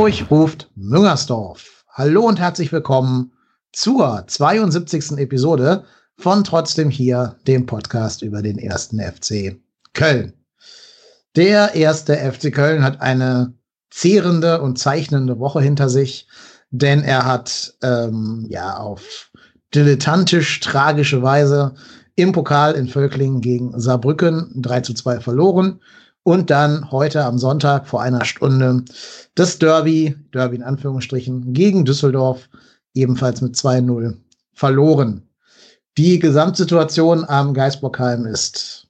Hamburg ruft Müngersdorf. Hallo und herzlich willkommen zur 72. Episode von Trotzdem hier, dem Podcast über den ersten FC Köln. Der erste FC Köln hat eine zehrende und zeichnende Woche hinter sich, denn er hat ähm, ja auf dilettantisch tragische Weise im Pokal in Völklingen gegen Saarbrücken 3 zu 2 verloren und dann heute am Sonntag vor einer Stunde das Derby, Derby in Anführungsstrichen, gegen Düsseldorf ebenfalls mit 2-0 verloren. Die Gesamtsituation am Geisbockheim ist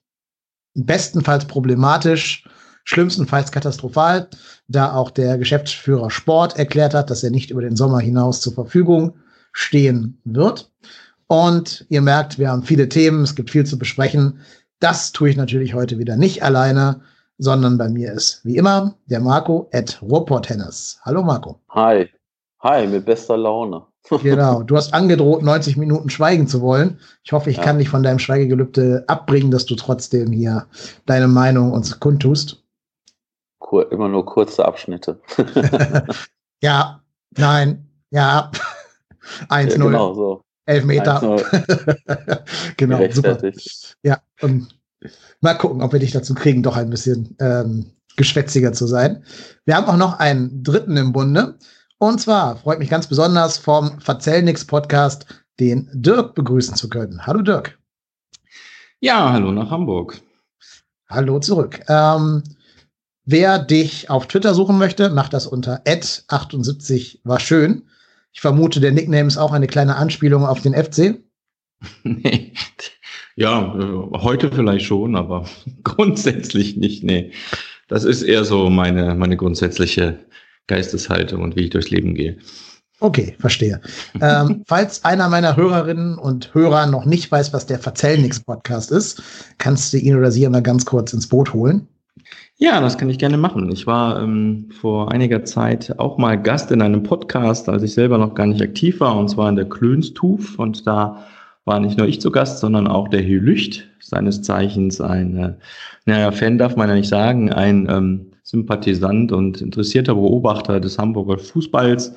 bestenfalls problematisch, schlimmstenfalls katastrophal, da auch der Geschäftsführer Sport erklärt hat, dass er nicht über den Sommer hinaus zur Verfügung stehen wird. Und ihr merkt, wir haben viele Themen, es gibt viel zu besprechen. Das tue ich natürlich heute wieder nicht alleine, sondern bei mir ist wie immer der Marco at Ruhrpott-Tennis. Hallo Marco. Hi. Hi, mit bester Laune. genau, du hast angedroht, 90 Minuten schweigen zu wollen. Ich hoffe, ich ja. kann dich von deinem Schweigegelübde abbringen, dass du trotzdem hier deine Meinung uns kundtust. Kur immer nur kurze Abschnitte. ja, nein, ja. 1-0. Ja, genau so. Elfmeter. genau, super. Ja, und Mal gucken, ob wir dich dazu kriegen, doch ein bisschen ähm, geschwätziger zu sein. Wir haben auch noch einen dritten im Bunde. Und zwar freut mich ganz besonders vom Verzellnix Podcast den Dirk begrüßen zu können. Hallo Dirk. Ja, hallo nach Hamburg. Hallo zurück. Ähm, wer dich auf Twitter suchen möchte, macht das unter @78 war schön. Ich vermute, der Nickname ist auch eine kleine Anspielung auf den FC. nee, ja, äh, heute vielleicht schon, aber grundsätzlich nicht. Nee. Das ist eher so meine, meine grundsätzliche Geisteshaltung und wie ich durchs Leben gehe. Okay, verstehe. ähm, falls einer meiner Hörerinnen und Hörer noch nicht weiß, was der Verzellnix-Podcast ist, kannst du ihn oder sie mal ganz kurz ins Boot holen. Ja, das kann ich gerne machen. Ich war ähm, vor einiger Zeit auch mal Gast in einem Podcast, als ich selber noch gar nicht aktiv war, und zwar in der Klönstuf. Und da war nicht nur ich zu Gast, sondern auch der Hugh Lücht, seines Zeichens ein, äh, naja, Fan darf man ja nicht sagen, ein ähm, Sympathisant und interessierter Beobachter des Hamburger Fußballs.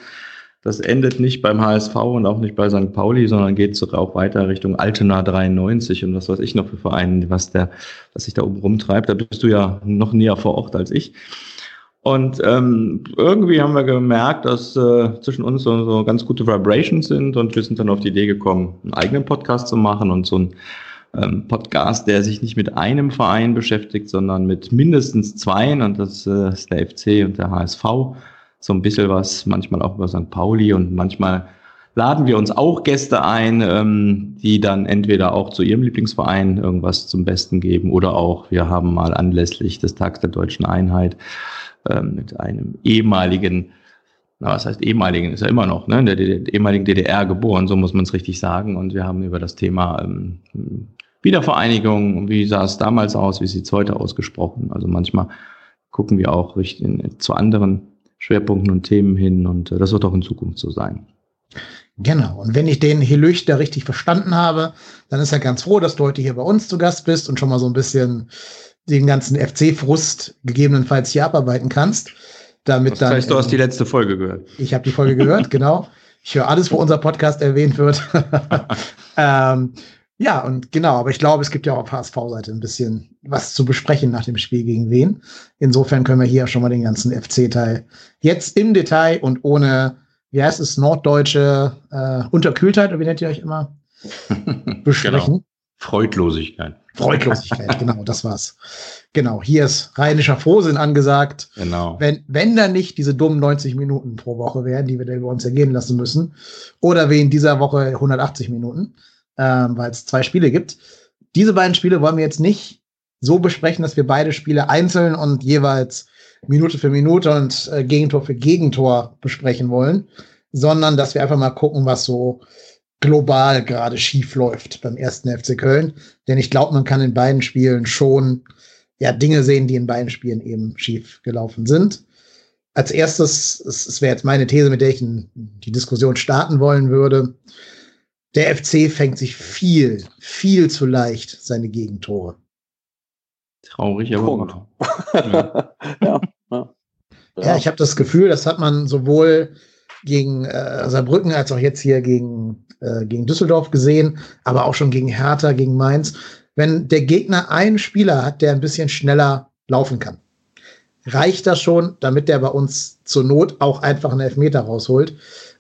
Das endet nicht beim HSV und auch nicht bei St. Pauli, sondern geht sogar auch weiter Richtung Altena 93 und was weiß ich noch für Vereine, was der, was sich da oben rumtreibt. Da bist du ja noch näher vor Ort als ich. Und ähm, irgendwie haben wir gemerkt, dass äh, zwischen uns so, so ganz gute Vibrations sind und wir sind dann auf die Idee gekommen, einen eigenen Podcast zu machen und so ein ähm, Podcast, der sich nicht mit einem Verein beschäftigt, sondern mit mindestens zweien und das äh, ist der FC und der HSV. So ein bisschen was, manchmal auch über St. Pauli und manchmal laden wir uns auch Gäste ein, ähm, die dann entweder auch zu ihrem Lieblingsverein irgendwas zum Besten geben oder auch, wir haben mal anlässlich des Tags der deutschen Einheit ähm, mit einem ehemaligen, na, was heißt ehemaligen, ist ja immer noch, ne, in der, der ehemaligen DDR geboren, so muss man es richtig sagen. Und wir haben über das Thema ähm, Wiedervereinigung, wie sah es damals aus, wie sieht es heute ausgesprochen. Also manchmal gucken wir auch in, zu anderen Schwerpunkten und Themen hin und äh, das wird auch in Zukunft so sein. Genau. Und wenn ich den Helüchter richtig verstanden habe, dann ist er ganz froh, dass du heute hier bei uns zu Gast bist und schon mal so ein bisschen den ganzen FC-Frust gegebenenfalls hier abarbeiten kannst. Damit das heißt, dann, du hast die letzte Folge gehört. Ich habe die Folge gehört, genau. Ich höre alles, wo unser Podcast erwähnt wird. ähm, ja, und genau, aber ich glaube, es gibt ja auch auf HSV-Seite ein bisschen was zu besprechen nach dem Spiel gegen wen. Insofern können wir hier schon mal den ganzen FC-Teil jetzt im Detail und ohne, wie heißt es, norddeutsche äh, Unterkühltheit, oder wie nennt ihr euch immer, besprechen. Genau. Freudlosigkeit. Freudlosigkeit, genau, das war's. Genau, hier ist rheinischer Frohsinn angesagt. Genau. Wenn, wenn da nicht diese dummen 90 Minuten pro Woche wären, die wir dann über uns ergehen lassen müssen, oder wie in dieser Woche 180 Minuten, ähm, weil es zwei Spiele gibt. Diese beiden Spiele wollen wir jetzt nicht so besprechen, dass wir beide Spiele einzeln und jeweils Minute für Minute und äh, Gegentor für Gegentor besprechen wollen, sondern dass wir einfach mal gucken, was so global gerade schief läuft beim ersten FC Köln. Denn ich glaube, man kann in beiden Spielen schon ja Dinge sehen, die in beiden Spielen eben schief gelaufen sind. Als erstes, es wäre jetzt meine These, mit der ich die Diskussion starten wollen würde. Der FC fängt sich viel, viel zu leicht seine Gegentore. Traurig, aber Punkt. ja. ja, ja. Ja, ja ich habe das Gefühl, das hat man sowohl gegen äh, Saarbrücken als auch jetzt hier gegen, äh, gegen Düsseldorf gesehen, aber auch schon gegen Hertha, gegen Mainz. Wenn der Gegner einen Spieler hat, der ein bisschen schneller laufen kann, reicht das schon, damit der bei uns zur Not auch einfach einen Elfmeter rausholt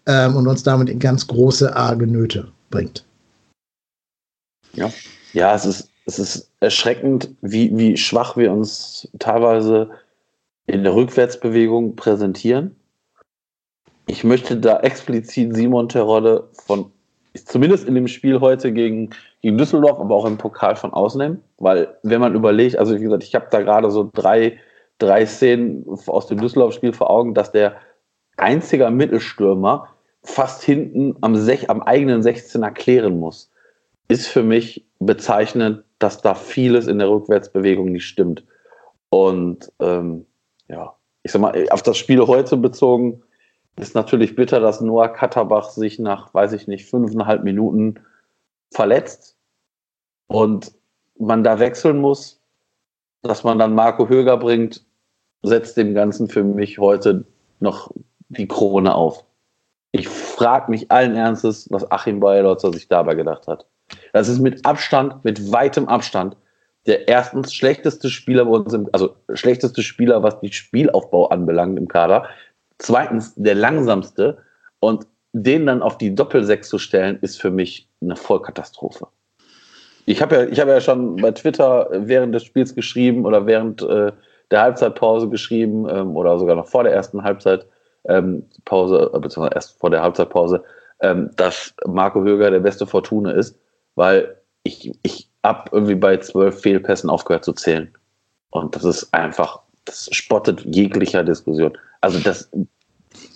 ähm, und uns damit in ganz große, arge Nöte bringt. Ja, ja es, ist, es ist erschreckend, wie, wie schwach wir uns teilweise in der Rückwärtsbewegung präsentieren. Ich möchte da explizit Simon Terodde von, zumindest in dem Spiel heute gegen, gegen Düsseldorf, aber auch im Pokal von ausnehmen, weil wenn man überlegt, also wie gesagt, ich habe da gerade so drei, drei Szenen aus dem Düsseldorf-Spiel vor Augen, dass der einziger Mittelstürmer fast hinten am, Sech, am eigenen 16er klären muss, ist für mich bezeichnend, dass da vieles in der Rückwärtsbewegung nicht stimmt. Und ähm, ja, ich sag mal, auf das Spiel heute bezogen, ist natürlich bitter, dass Noah Katterbach sich nach, weiß ich nicht, fünfeinhalb Minuten verletzt und man da wechseln muss, dass man dann Marco Höger bringt, setzt dem Ganzen für mich heute noch die Krone auf. Ich frage mich allen Ernstes, was Achim Bayerlotzer sich dabei gedacht hat. Das ist mit Abstand, mit weitem Abstand, der erstens schlechteste Spieler bei uns, im, also schlechteste Spieler, was die Spielaufbau anbelangt im Kader. Zweitens der langsamste und den dann auf die Doppelsechs zu stellen, ist für mich eine Vollkatastrophe. Ich habe ja, ich habe ja schon bei Twitter während des Spiels geschrieben oder während äh, der Halbzeitpause geschrieben ähm, oder sogar noch vor der ersten Halbzeitpause, ähm, äh, beziehungsweise erst vor der Halbzeitpause, ähm, dass Marco Höger der beste Fortune ist, weil ich, ich habe irgendwie bei zwölf Fehlpässen aufgehört zu zählen. Und das ist einfach, das spottet jeglicher Diskussion. Also das,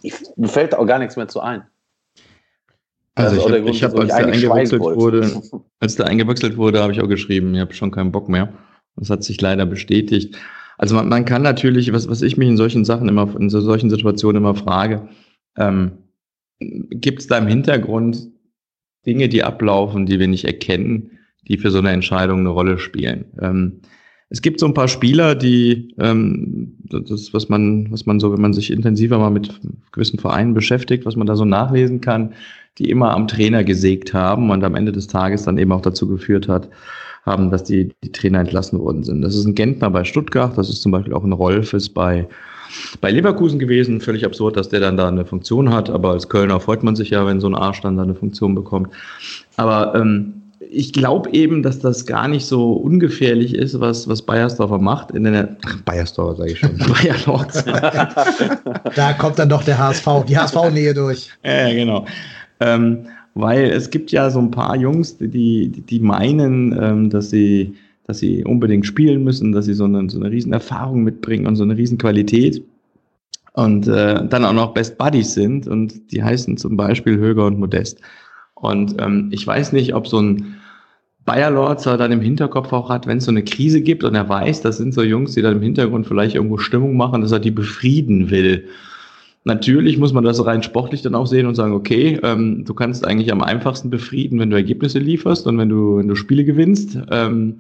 ich, mir fällt auch gar nichts mehr zu ein. Also, also ich habe, hab, als, der eingewechselt wurde, als der eingewechselt wurde, habe ich auch geschrieben, ich habe schon keinen Bock mehr. Das hat sich leider bestätigt. Also man, man kann natürlich, was, was ich mich in solchen Sachen immer, in so solchen Situationen immer frage, ähm, gibt es da im Hintergrund Dinge, die ablaufen, die wir nicht erkennen, die für so eine Entscheidung eine Rolle spielen? Ähm, es gibt so ein paar Spieler, die ähm, das, was man, was man so, wenn man sich intensiver mal mit gewissen Vereinen beschäftigt, was man da so nachlesen kann, die immer am Trainer gesägt haben und am Ende des Tages dann eben auch dazu geführt hat, haben, dass die, die Trainer entlassen worden sind. Das ist ein Gentner bei Stuttgart, das ist zum Beispiel auch ein Rolfes bei, bei Leverkusen gewesen. Völlig absurd, dass der dann da eine Funktion hat, aber als Kölner freut man sich ja, wenn so ein Arsch dann da eine Funktion bekommt. Aber ähm, ich glaube eben, dass das gar nicht so ungefährlich ist, was, was Bayersdorfer macht. In der Ach, Bayersdorfer sage ich schon. Bayer Lords. da kommt dann doch der HSV, die HSV-Nähe durch. Ja, genau. Ähm, weil es gibt ja so ein paar Jungs, die, die meinen, ähm, dass sie dass sie unbedingt spielen müssen, dass sie so eine, so eine riesen Erfahrung mitbringen und so eine riesen Qualität und äh, dann auch noch Best Buddies sind und die heißen zum Beispiel Höger und Modest. Und ähm, ich weiß nicht, ob so ein Bayer Lorzer dann im Hinterkopf auch hat, wenn es so eine Krise gibt und er weiß, das sind so Jungs, die dann im Hintergrund vielleicht irgendwo Stimmung machen, dass er die befrieden will. Natürlich muss man das rein sportlich dann auch sehen und sagen, okay, ähm, du kannst eigentlich am einfachsten befrieden, wenn du Ergebnisse lieferst und wenn du, wenn du Spiele gewinnst. Ähm,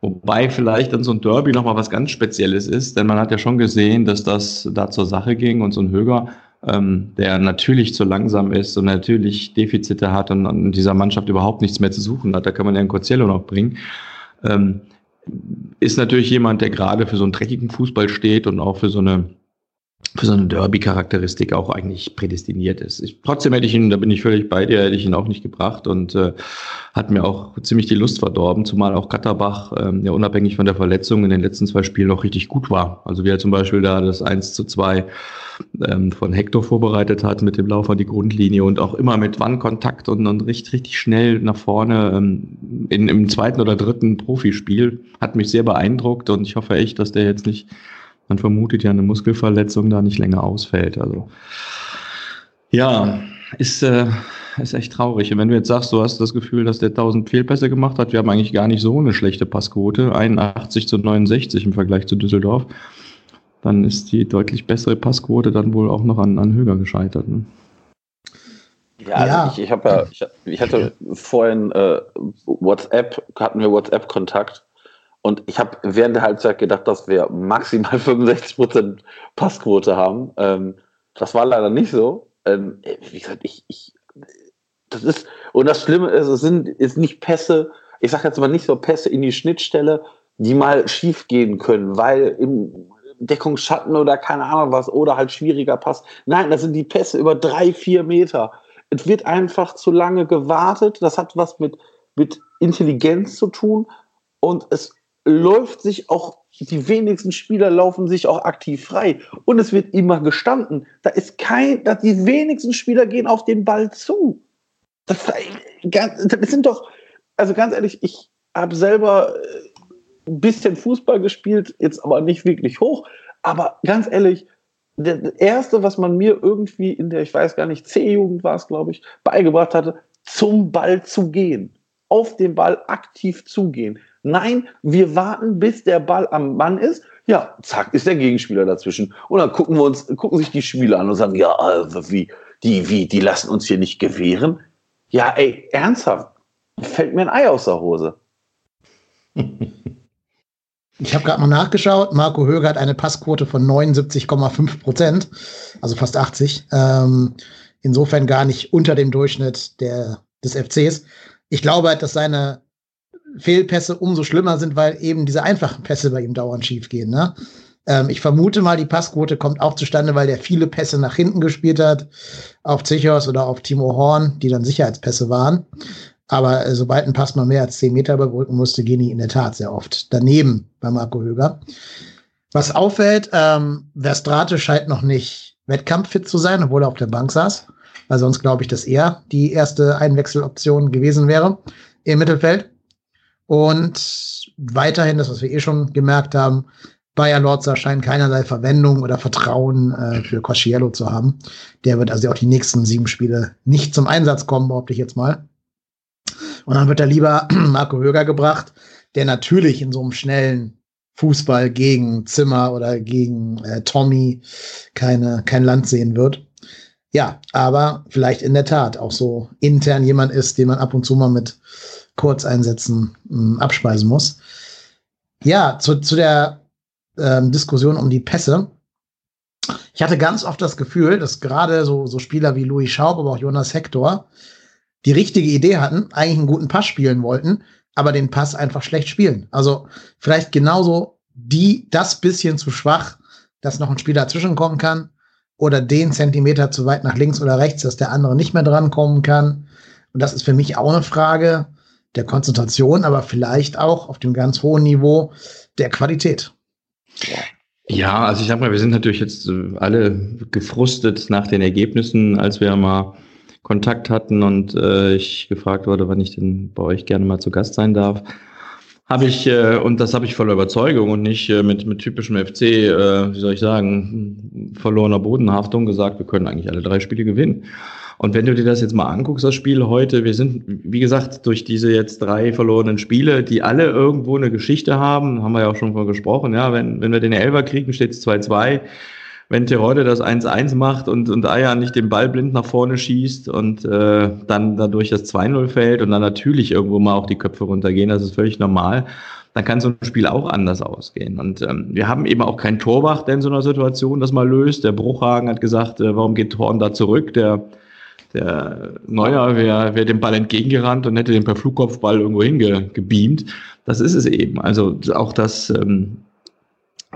wobei vielleicht dann so ein Derby nochmal was ganz Spezielles ist, denn man hat ja schon gesehen, dass das da zur Sache ging und so ein Höger ähm, der natürlich zu langsam ist und natürlich Defizite hat und an dieser Mannschaft überhaupt nichts mehr zu suchen hat, da kann man ja einen Corcello noch bringen, ähm, ist natürlich jemand, der gerade für so einen dreckigen Fußball steht und auch für so eine für so eine Derby-Charakteristik auch eigentlich prädestiniert ist. Ich, trotzdem hätte ich ihn, da bin ich völlig bei dir, hätte ich ihn auch nicht gebracht und äh, hat mir auch ziemlich die Lust verdorben, zumal auch Katterbach ähm, ja unabhängig von der Verletzung in den letzten zwei Spielen noch richtig gut war. Also wie er zum Beispiel da das 1 zu 2 ähm, von Hector vorbereitet hat mit dem Lauf an die Grundlinie und auch immer mit Wannkontakt und, und richtig, richtig schnell nach vorne ähm, in, im zweiten oder dritten Profispiel, hat mich sehr beeindruckt und ich hoffe echt, dass der jetzt nicht man vermutet ja eine Muskelverletzung da nicht länger ausfällt. Also ja, ist, äh, ist echt traurig. Und wenn du jetzt sagst, du hast das Gefühl, dass der 1000 Fehlpässe gemacht hat, wir haben eigentlich gar nicht so eine schlechte Passquote, 81 zu 69 im Vergleich zu Düsseldorf, dann ist die deutlich bessere Passquote dann wohl auch noch an, an Höger gescheitert. Ne? Ja, also ja. ich, ich habe ja, ich, ich, hatte vorhin äh, WhatsApp, hatten wir WhatsApp-Kontakt Und ich habe während der Halbzeit gedacht, dass wir maximal 65% Passquote haben. Ähm, das war leider nicht so. Ähm, wie gesagt, ich, ich, das ist, und das Schlimme ist, es sind ist nicht Pässe, ich sage jetzt mal nicht so Pässe in die Schnittstelle, die mal schief gehen können, weil im Deckungsschatten oder keine Ahnung was oder halt schwieriger Pass. Nein, das sind die Pässe über drei, vier Meter. Es wird einfach zu lange gewartet. Das hat was mit, mit Intelligenz zu tun und es läuft sich auch, die wenigsten Spieler laufen sich auch aktiv frei und es wird immer gestanden. Da ist kein, die wenigsten Spieler gehen auf den Ball zu. Das, das sind doch, also ganz ehrlich, ich habe selber äh, ein bisschen Fußball gespielt, jetzt aber nicht wirklich hoch. Aber ganz ehrlich, das erste, was man mir irgendwie in der, ich weiß gar nicht, C-Jugend war es, glaube ich, beigebracht hatte, zum Ball zu gehen. Auf den Ball aktiv zugehen. Nein, wir warten, bis der Ball am Mann ist. Ja, zack, ist der Gegenspieler dazwischen. Und dann gucken wir uns, gucken sich die Spieler an und sagen, ja, äh, wie, die, wie, die lassen uns hier nicht gewähren. Ja, ey, ernsthaft, fällt mir ein Ei aus der Hose. Ich habe gerade mal nachgeschaut. Marco Höger hat eine Passquote von 79,5 Prozent, also fast 80. Ähm, insofern gar nicht unter dem Durchschnitt der, des FCs. Ich glaube halt, dass seine Fehlpässe umso schlimmer sind, weil eben diese einfachen Pässe bei ihm dauernd schief gehen. Ne? Ähm, ich vermute mal, die Passquote kommt auch zustande, weil der viele Pässe nach hinten gespielt hat, auf Zichos oder auf Timo Horn, die dann Sicherheitspässe waren. Aber äh, sobald ein Pass mal mehr als 10 Meter überbrücken musste, gehen die in der Tat sehr oft daneben bei Marco Höger. Was auffällt, ähm, Verstrate scheint noch nicht wettkampffit zu sein, obwohl er auf der Bank saß. Weil sonst glaube ich, dass er die erste Einwechseloption gewesen wäre im Mittelfeld. Und weiterhin, das, was wir eh schon gemerkt haben, Bayer Lorza scheint keinerlei Verwendung oder Vertrauen äh, für Cosciello zu haben. Der wird also auch die nächsten sieben Spiele nicht zum Einsatz kommen, behaupte ich jetzt mal. Und dann wird er lieber Marco Höger gebracht, der natürlich in so einem schnellen Fußball gegen Zimmer oder gegen äh, Tommy keine, kein Land sehen wird. Ja, aber vielleicht in der Tat auch so intern jemand ist, den man ab und zu mal mit Kurzeinsätzen mh, hm, abspeisen muss. Ja, zu, zu der ähm, Diskussion um die Pässe. Ich hatte ganz oft das Gefühl, dass gerade so, so Spieler wie Louis Schaub, aber auch Jonas Hector die richtige Idee hatten, eigentlich einen guten Pass spielen wollten, aber den Pass einfach schlecht spielen. Also vielleicht genauso die, das bisschen zu schwach, dass noch ein Spieler dazwischenkommen kann oder den Zentimeter zu weit nach links oder rechts, dass der andere nicht mehr drankommen kann. Und das ist für mich auch eine Frage der Konzentration, aber vielleicht auch auf dem ganz hohen Niveau der Qualität. Ja, also ich sag mal, wir sind natürlich jetzt äh, alle gefrustet nach den Ergebnissen, als wir mal Kontakt hatten und äh, ich gefragt wurde, wann ich denn bei euch gerne mal zu Gast sein darf. Habe ich, äh, und das habe ich voller Überzeugung und nicht äh, mit, mit typischem FC, äh, wie soll ich sagen, verlorener Bodenhaftung gesagt, wir können eigentlich alle drei Spiele gewinnen. Und wenn du dir das jetzt mal anguckst, das Spiel heute, wir sind, wie gesagt, durch diese jetzt drei verlorenen Spiele, die alle irgendwo eine Geschichte haben, haben wir ja auch schon von gesprochen, ja, wenn, wenn wir den Elber kriegen, steht es 2-2 wenn Terodde das 1-1 macht und, und Aya nicht den Ball blind nach vorne schießt und äh, dann dadurch das 2-0 fällt und dann natürlich irgendwo mal auch die Köpfe runtergehen, das ist völlig normal, dann kann so ein Spiel auch anders ausgehen. Und ähm, wir haben eben auch keinen Torwart, der in so einer Situation das mal löst. Der Bruchhagen hat gesagt, äh, warum geht Horn da zurück? Der, der Neuer wäre wär dem Ball entgegengerannt und hätte den per Flugkopfball irgendwo hingebeamt. Das ist es eben. Also auch das ähm,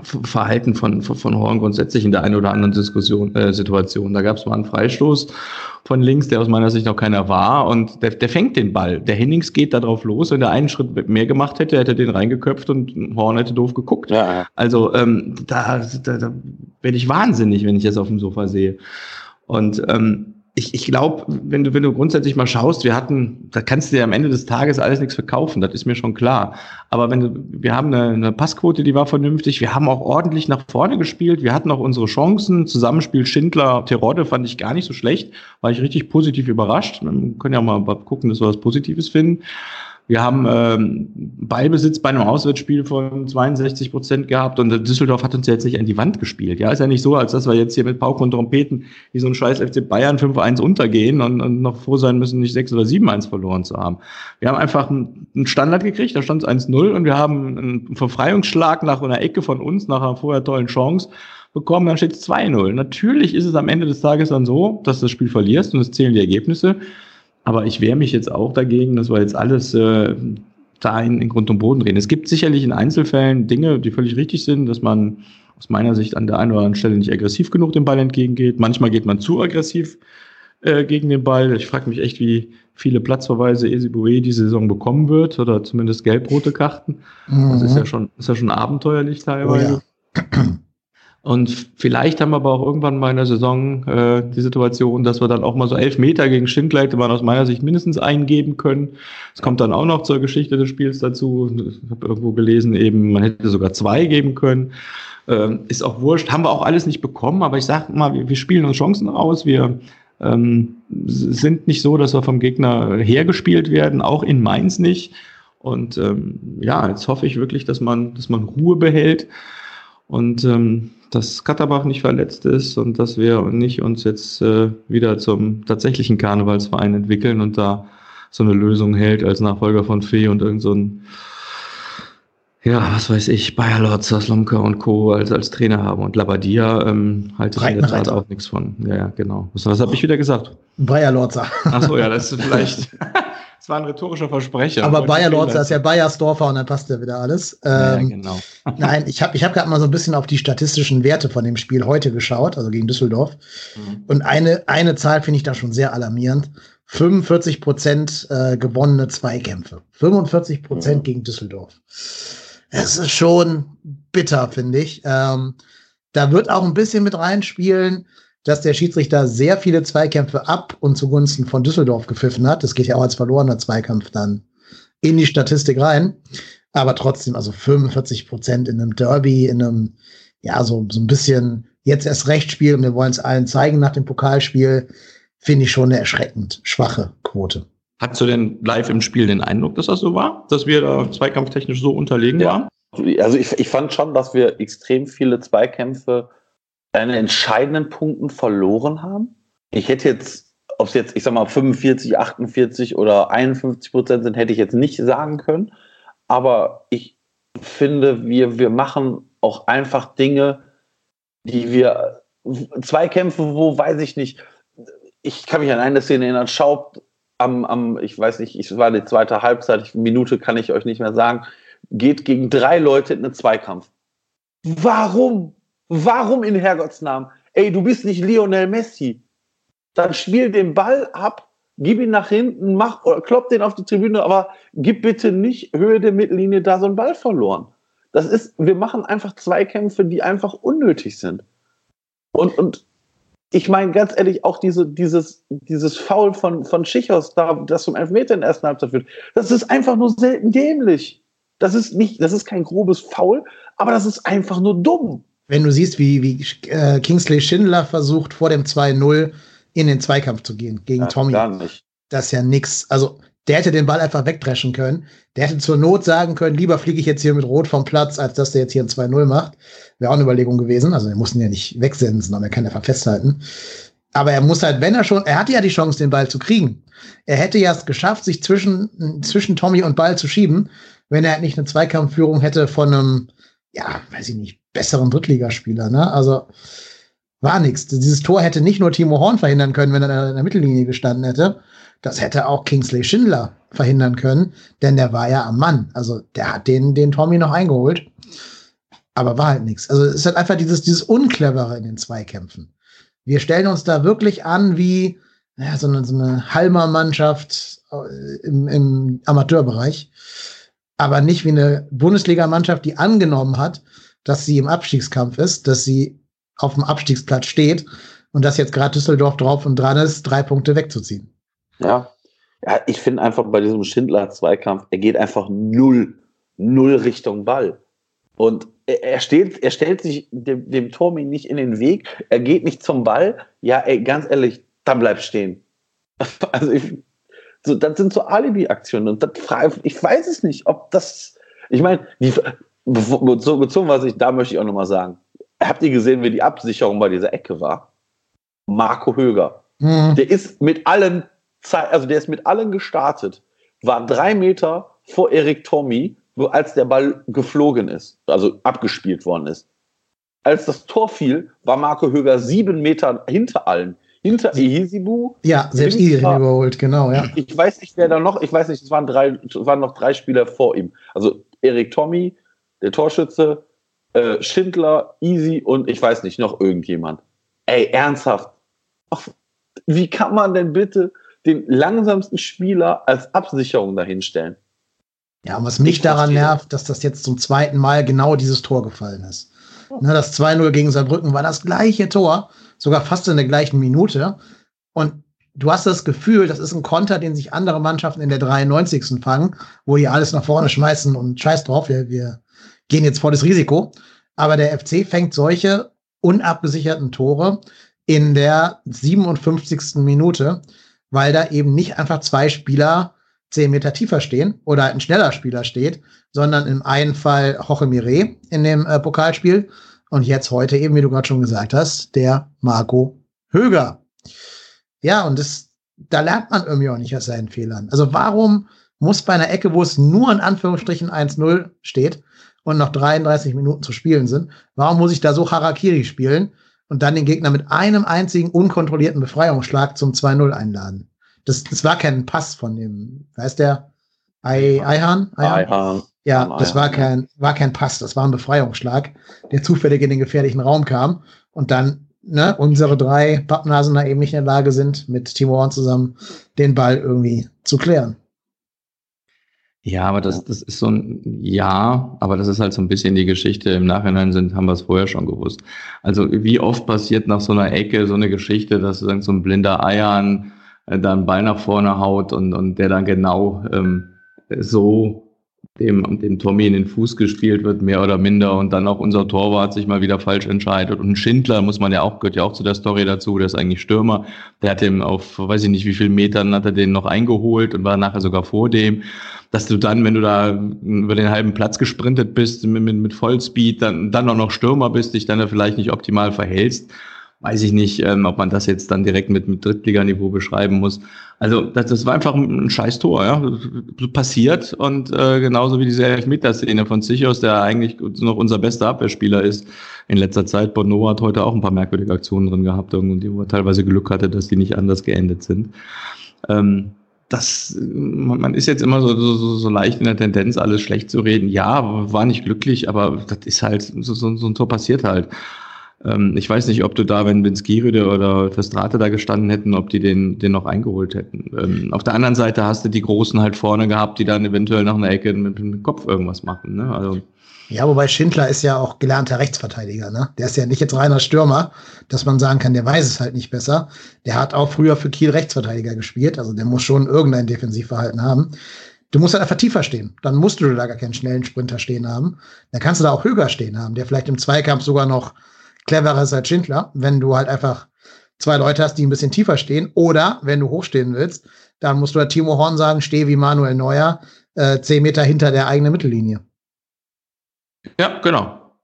Verhalten von, von Horn grundsätzlich in der einen oder anderen Diskussion, äh, Situation. Da gab es mal einen Freistoß von links, der aus meiner Sicht noch keiner war und der, der fängt den Ball. Der Hennings geht da drauf los. Wenn der einen Schritt mehr gemacht hätte, hätte er den reingeköpft und Horn hätte doof geguckt. Ja. Also ähm, da, da, da werde ich wahnsinnig, wenn ich das auf dem Sofa sehe. Und ähm, ich, ich glaube, wenn du, wenn du grundsätzlich mal schaust, wir hatten, da kannst du dir am Ende des Tages alles nichts verkaufen, das ist mir schon klar. Aber wenn du, wir haben eine, eine Passquote, die war vernünftig, wir haben auch ordentlich nach vorne gespielt, wir hatten auch unsere Chancen. Zusammenspiel Schindler, Terodde fand ich gar nicht so schlecht, war ich richtig positiv überrascht. Wir können ja mal gucken, dass wir was Positives finden. Wir haben ähm, Ballbesitz bei einem Auswärtsspiel von 62 Prozent gehabt und Düsseldorf hat uns jetzt nicht an die Wand gespielt. Ja, ist ja nicht so, als dass wir jetzt hier mit Pauke und Trompeten wie so ein scheiß FC Bayern 5-1 untergehen und, und, noch froh sein müssen, nicht 6 oder 7-1 verloren zu haben. Wir haben einfach einen Standard gekriegt, da stand es 1-0 und wir haben einen Verfreiungsschlag nach einer Ecke von uns, nach einer vorher tollen Chance bekommen, dann steht es 2-0. Natürlich ist es am Ende des Tages dann so, dass du das Spiel verlierst und es zählen die Ergebnisse. Aber ich wehre mich jetzt auch dagegen, dass wir jetzt alles äh, da in, Grund und Boden drehen. Es gibt sicherlich in Einzelfällen Dinge, die völlig richtig sind, dass man aus meiner Sicht an der einen oder anderen Stelle nicht aggressiv genug dem Ball entgegengeht. Manchmal geht man zu aggressiv äh, gegen den Ball. Ich frage mich echt, wie viele Platzverweise Esibue diese Saison bekommen wird oder zumindest gelb-rote Karten. Mhm. Das ist ja schon, ist ja schon abenteuerlich teilweise. Oh ja. Und vielleicht haben wir aber auch irgendwann mal in der Saison äh, die Situation, dass wir dann auch mal so elf Meter gegen Schindler man aus meiner Sicht mindestens eingeben können. Es kommt dann auch noch zur Geschichte des Spiels dazu. Ich habe irgendwo gelesen, eben man hätte sogar zwei geben können. Ähm, ist auch wurscht. Haben wir auch alles nicht bekommen, aber ich sage mal, wir, wir, spielen uns Chancen aus. Wir ähm, sind nicht so, dass wir vom Gegner hergespielt werden, auch in Mainz nicht. Und ähm, ja, jetzt hoffe ich wirklich, dass man, dass man Ruhe behält. Und ähm, dass Katterbach nicht verletzt ist und dass wir nicht uns jetzt äh, wieder zum tatsächlichen Karnevalsverein entwickeln und da so eine Lösung hält als Nachfolger von Fee und irgend so ein, ja, was weiß ich, Bayer Lotzer, Slomka und Co. als, als Trainer haben. Und Labadia ähm, halte ich in der Tat auch nichts von. Ja, ja, genau. Was, was habe ich wieder gesagt? Bayer Lotzer. Achso, ja, das ist vielleicht. Das war ein rhetorischer Versprecher. Aber Bayer Lorz ist ja Bayersdorfer und dann passt ja wieder alles. Ähm, ja, genau. nein, ich habe ich hab gerade mal so ein bisschen auf die statistischen Werte von dem Spiel heute geschaut, also gegen Düsseldorf. Mhm. Und eine, eine Zahl finde ich da schon sehr alarmierend. 45 Prozent äh, gewonnene Zweikämpfe. 45 Prozent mhm. gegen Düsseldorf. Es ist schon bitter, finde ich. Ähm, da wird auch ein bisschen mit reinspielen, dass der Schiedsrichter sehr viele Zweikämpfe ab und zugunsten von Düsseldorf gepfiffen hat. Das geht ja auch als verlorener Zweikampf dann in die Statistik rein. Aber trotzdem, also 45 Prozent in einem Derby, in einem, ja, so, so ein bisschen jetzt erst recht Spiel und wir wollen es allen zeigen nach dem Pokalspiel, finde ich schon eine erschreckend schwache Quote. Hast du denn live im Spiel den Eindruck, dass das so war? Dass wir da zweikampftechnisch so unterlegen ja. waren? Also ich, ich fand schon, dass wir extrem viele Zweikämpfe an entscheidenden Punkten verloren haben. Ich hätte jetzt, ob es jetzt, ich sag mal, 45, 48 oder 51 Prozent sind, hätte ich jetzt nicht sagen können. Aber ich finde, wir, wir machen auch einfach Dinge, die wir, Zweikämpfe, wo, weiß ich nicht, ich kann mich an eine Szene erinnern, Schaub am, am, ich weiß nicht, es war die zweite Halbzeit, Minute kann ich euch nicht mehr sagen, geht gegen drei Leute in einen Zweikampf. Warum? Warum in Herrgotts Namen? Ey, du bist nicht Lionel Messi. Dann spiel den Ball ab, gib ihn nach hinten, mach klopp den auf die Tribüne, aber gib bitte nicht Höhe der Mittellinie da so einen Ball verloren. Das ist, wir machen einfach Zweikämpfe, die einfach unnötig sind. Und, und ich meine ganz ehrlich, auch diese, dieses, dieses Foul von, von Schichos, da, das zum Elfmeter in der ersten Halbzeit führt, das ist einfach nur selten dämlich. Das ist nicht, das ist kein grobes Foul, aber das ist einfach nur dumm wenn du siehst, wie, wie äh, Kingsley Schindler versucht, vor dem 2-0 in den Zweikampf zu gehen gegen ja, Tommy. Gar nicht. Das ist ja nix. Also, der hätte den Ball einfach wegdreschen können. Der hätte zur Not sagen können, lieber fliege ich jetzt hier mit Rot vom Platz, als dass der jetzt hier ein 2-0 macht. Wäre auch eine Überlegung gewesen. Also, wir mussten ja nicht wegsensen, aber er kann einfach festhalten. Aber er muss halt, wenn er schon, er hatte ja die Chance, den Ball zu kriegen. Er hätte ja es geschafft, sich zwischen, zwischen Tommy und Ball zu schieben, wenn er halt nicht eine Zweikampfführung hätte von einem, ja, weiß ich nicht, besseren Drittligaspieler. Ne? Also war nichts. Dieses Tor hätte nicht nur Timo Horn verhindern können, wenn er in der Mittellinie gestanden hätte. Das hätte auch Kingsley Schindler verhindern können, denn der war ja am Mann. Also der hat den, den Tommy noch eingeholt. Aber war halt nichts. Also es ist halt einfach dieses, dieses Unclevere in den Zweikämpfen. Wir stellen uns da wirklich an wie ja, so eine, so eine Halmer-Mannschaft äh, im, im Amateurbereich, aber nicht wie eine Bundesligamannschaft, die angenommen hat, dass sie im Abstiegskampf ist, dass sie auf dem Abstiegsplatz steht und dass jetzt gerade Düsseldorf drauf und dran ist, drei Punkte wegzuziehen. Ja, ja ich finde einfach bei diesem Schindler-Zweikampf, er geht einfach null, null Richtung Ball. Und er, steht, er stellt sich dem, dem Tormi nicht in den Weg, er geht nicht zum Ball. Ja, ey, ganz ehrlich, dann bleib stehen. Also ich, so, das sind so Alibi-Aktionen. Und das, ich weiß es nicht, ob das, ich meine, bezogen, was ich, da möchte ich auch nochmal sagen. Habt ihr gesehen, wie die Absicherung bei dieser Ecke war? Marco Höger. Mhm. Der ist mit allen, also der ist mit allen gestartet, war drei Meter vor Erik Tommy, als der Ball geflogen ist, also abgespielt worden ist. Als das Tor fiel, war Marco Höger sieben Meter hinter allen. Hinter Ehisibu. Ja, selbst ihn überholt, genau, ja. Ich weiß nicht, wer da noch, ich weiß nicht, es waren drei, es waren noch drei Spieler vor ihm. Also Erik Tommy, der Torschütze, äh, Schindler, Easy und ich weiß nicht, noch irgendjemand. Ey, ernsthaft. Wie kann man denn bitte den langsamsten Spieler als Absicherung dahinstellen? Ja, und was mich daran nervt, dass das jetzt zum zweiten Mal genau dieses Tor gefallen ist. Ne, das 2-0 gegen Saarbrücken war das gleiche Tor, sogar fast in der gleichen Minute. Und du hast das Gefühl, das ist ein Konter, den sich andere Mannschaften in der 93. fangen, wo die alles nach vorne schmeißen und scheiß drauf, wir, wir gehen jetzt vor das Risiko. Aber der FC fängt solche unabgesicherten Tore in der 57. Minute, weil da eben nicht einfach zwei Spieler zehn Meter tiefer stehen oder ein schneller Spieler steht, sondern im einen Fall Jorge Mire in dem äh, Pokalspiel und jetzt heute eben, wie du gerade schon gesagt hast, der Marco Höger. Ja, und das, da lernt man irgendwie auch nicht aus seinen Fehlern. Also warum muss bei einer Ecke, wo es nur in Anführungsstrichen 1-0 steht und noch 33 Minuten zu spielen sind, warum muss ich da so Harakiri spielen und dann den Gegner mit einem einzigen unkontrollierten Befreiungsschlag zum 2-0 einladen? Das, das war kein Pass von dem, wer ist der? Eihan? Eihan? Ja, das war kein, war kein Pass, das war ein Befreiungsschlag, der zufällig in den gefährlichen Raum kam und dann ne, unsere drei Pappnasen da eben nicht in der Lage sind, mit Timo Horn zusammen den Ball irgendwie zu klären. Ja, aber das, das ist so ein Ja, aber das ist halt so ein bisschen die Geschichte. Im Nachhinein sind, haben wir es vorher schon gewusst. Also wie oft passiert nach so einer Ecke so eine Geschichte, dass so ein blinder Eiern äh, da einen Ball nach vorne haut und, und der dann genau ähm, so dem, dem Tommy in den Fuß gespielt wird, mehr oder minder, und dann auch unser Torwart sich mal wieder falsch entscheidet. Und Schindler muss man ja auch, gehört ja auch zu der Story dazu, der ist eigentlich Stürmer. Der hat dem auf, weiß ich nicht, wie viel Metern hat er den noch eingeholt und war nachher sogar vor dem. Dass du dann, wenn du da über den halben Platz gesprintet bist, mit, mit, mit Vollspeed, dann, dann auch noch Stürmer bist, dich dann vielleicht nicht optimal verhältst weiß ich nicht, ähm, ob man das jetzt dann direkt mit, mit Drittliganiveau beschreiben muss. Also das, das war einfach ein scheiß Tor, ja. Passiert und äh, genauso wie diese Elfmeterszene von Sichos, der eigentlich noch unser bester Abwehrspieler ist in letzter Zeit. Bono hat heute auch ein paar merkwürdige Aktionen drin gehabt, irgendwie, wo er teilweise Glück hatte, dass die nicht anders geendet sind. Ähm, das, man ist jetzt immer so, so, so leicht in der Tendenz, alles schlecht zu reden. Ja, war nicht glücklich, aber das ist halt, so, so ein Tor passiert halt. Ähm, ich weiß nicht, ob du da, wenn Vinskiride oder Verstrate da gestanden hätten, ob die den, den noch eingeholt hätten. Ähm, auf der anderen Seite hast du die Großen halt vorne gehabt, die dann eventuell nach einer Ecke mit, mit dem Kopf irgendwas machen. Ne? Also, ja, wobei Schindler ist ja auch gelernter Rechtsverteidiger, ne? Der ist ja nicht jetzt reiner Stürmer, dass man sagen kann, der weiß es halt nicht besser. Der hat auch früher für Kiel Rechtsverteidiger gespielt, also der muss schon irgendein Defensivverhalten haben. Du musst halt einfach tiefer stehen. Dann musst du da gar keinen schnellen Sprinter stehen haben. Dann kannst du da auch höher stehen haben, der vielleicht im Zweikampf sogar noch cleverer ist als Schindler, wenn du halt einfach zwei Leute hast, die ein bisschen tiefer stehen. Oder wenn du hochstehen willst, dann musst du halt Timo Horn sagen, steh wie Manuel Neuer, äh, zehn Meter hinter der eigenen Mittellinie. Ja, genau.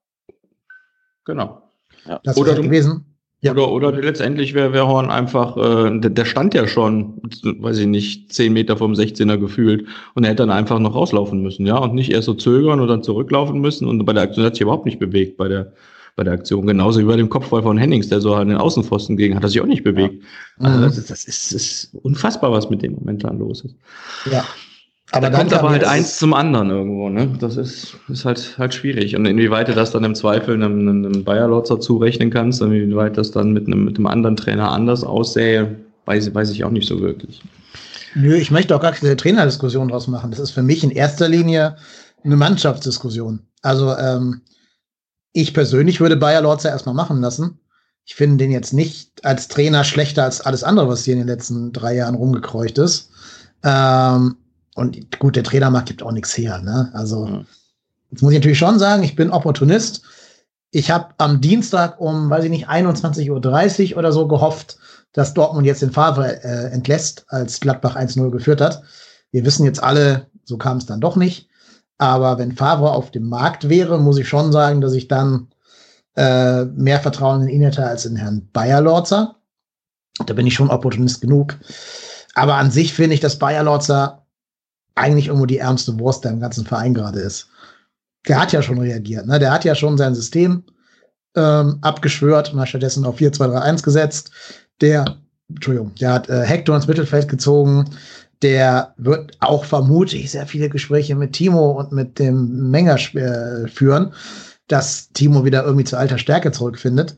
Genau. Ja. Das oder du, gewesen. Ja. Oder, oder letztendlich wäre wär Horn einfach, äh, der, der, stand ja schon, weiß ich nicht, zehn Meter vom 16er gefühlt und er hätte dann einfach noch rauslaufen müssen, ja, und nicht erst so zögern und dann zurücklaufen müssen und bei der Aktion hat sich überhaupt nicht bewegt bei der, bei der Aktion. Genauso wie bei dem Kopfball von Hennings, der so an den Außenpfosten ging, hat er sich auch nicht bewegt. Ja. Also das, das, ist, das, ist, unfassbar, was mit dem momentan los ist. Ja. Aber da kommt aber halt eins zum anderen irgendwo, ne? Das ist, ist halt, halt schwierig. Und inwieweit du das dann im Zweifel einem, einem Bayer-Lotzer zurechnen kannst, inwieweit das dann mit einem, mit einem anderen Trainer anders aussähe, weiß, weiß ich auch nicht so wirklich. Nö, ich möchte auch gar keine Trainerdiskussion draus machen. Das ist für mich in erster Linie eine Mannschaftsdiskussion. Also ähm, ich persönlich würde Bayer Lorz ja erstmal machen lassen. Ich finde den jetzt nicht als Trainer schlechter als alles andere, was hier in den letzten drei Jahren rumgekreucht ist. Ähm, und gut, der Trainermarkt gibt auch nichts her. Ne? Also, mhm. jetzt muss ich natürlich schon sagen, ich bin Opportunist. Ich habe am Dienstag um, weiß ich nicht, 21.30 Uhr oder so gehofft, dass Dortmund jetzt den Favre äh, entlässt, als Gladbach 1-0 geführt hat. Wir wissen jetzt alle, so kam es dann doch nicht. Aber wenn Favre auf dem Markt wäre, muss ich schon sagen, dass ich dann äh, mehr Vertrauen in ihn hätte als in Herrn Bayer-Lorzer. Da bin ich schon Opportunist genug. Aber an sich finde ich, dass Bayer-Lorzer eigentlich irgendwo die ärmste Wurst der im ganzen Verein gerade ist. Der hat ja schon reagiert, ne? Der hat ja schon sein System ähm, abgeschwört und hat stattdessen auf 4-2-3-1 gesetzt. Der, Entschuldigung, der hat äh, Hector ins Mittelfeld gezogen. Der wird auch vermutlich sehr viele Gespräche mit Timo und mit dem Menger äh, führen, dass Timo wieder irgendwie zu alter Stärke zurückfindet.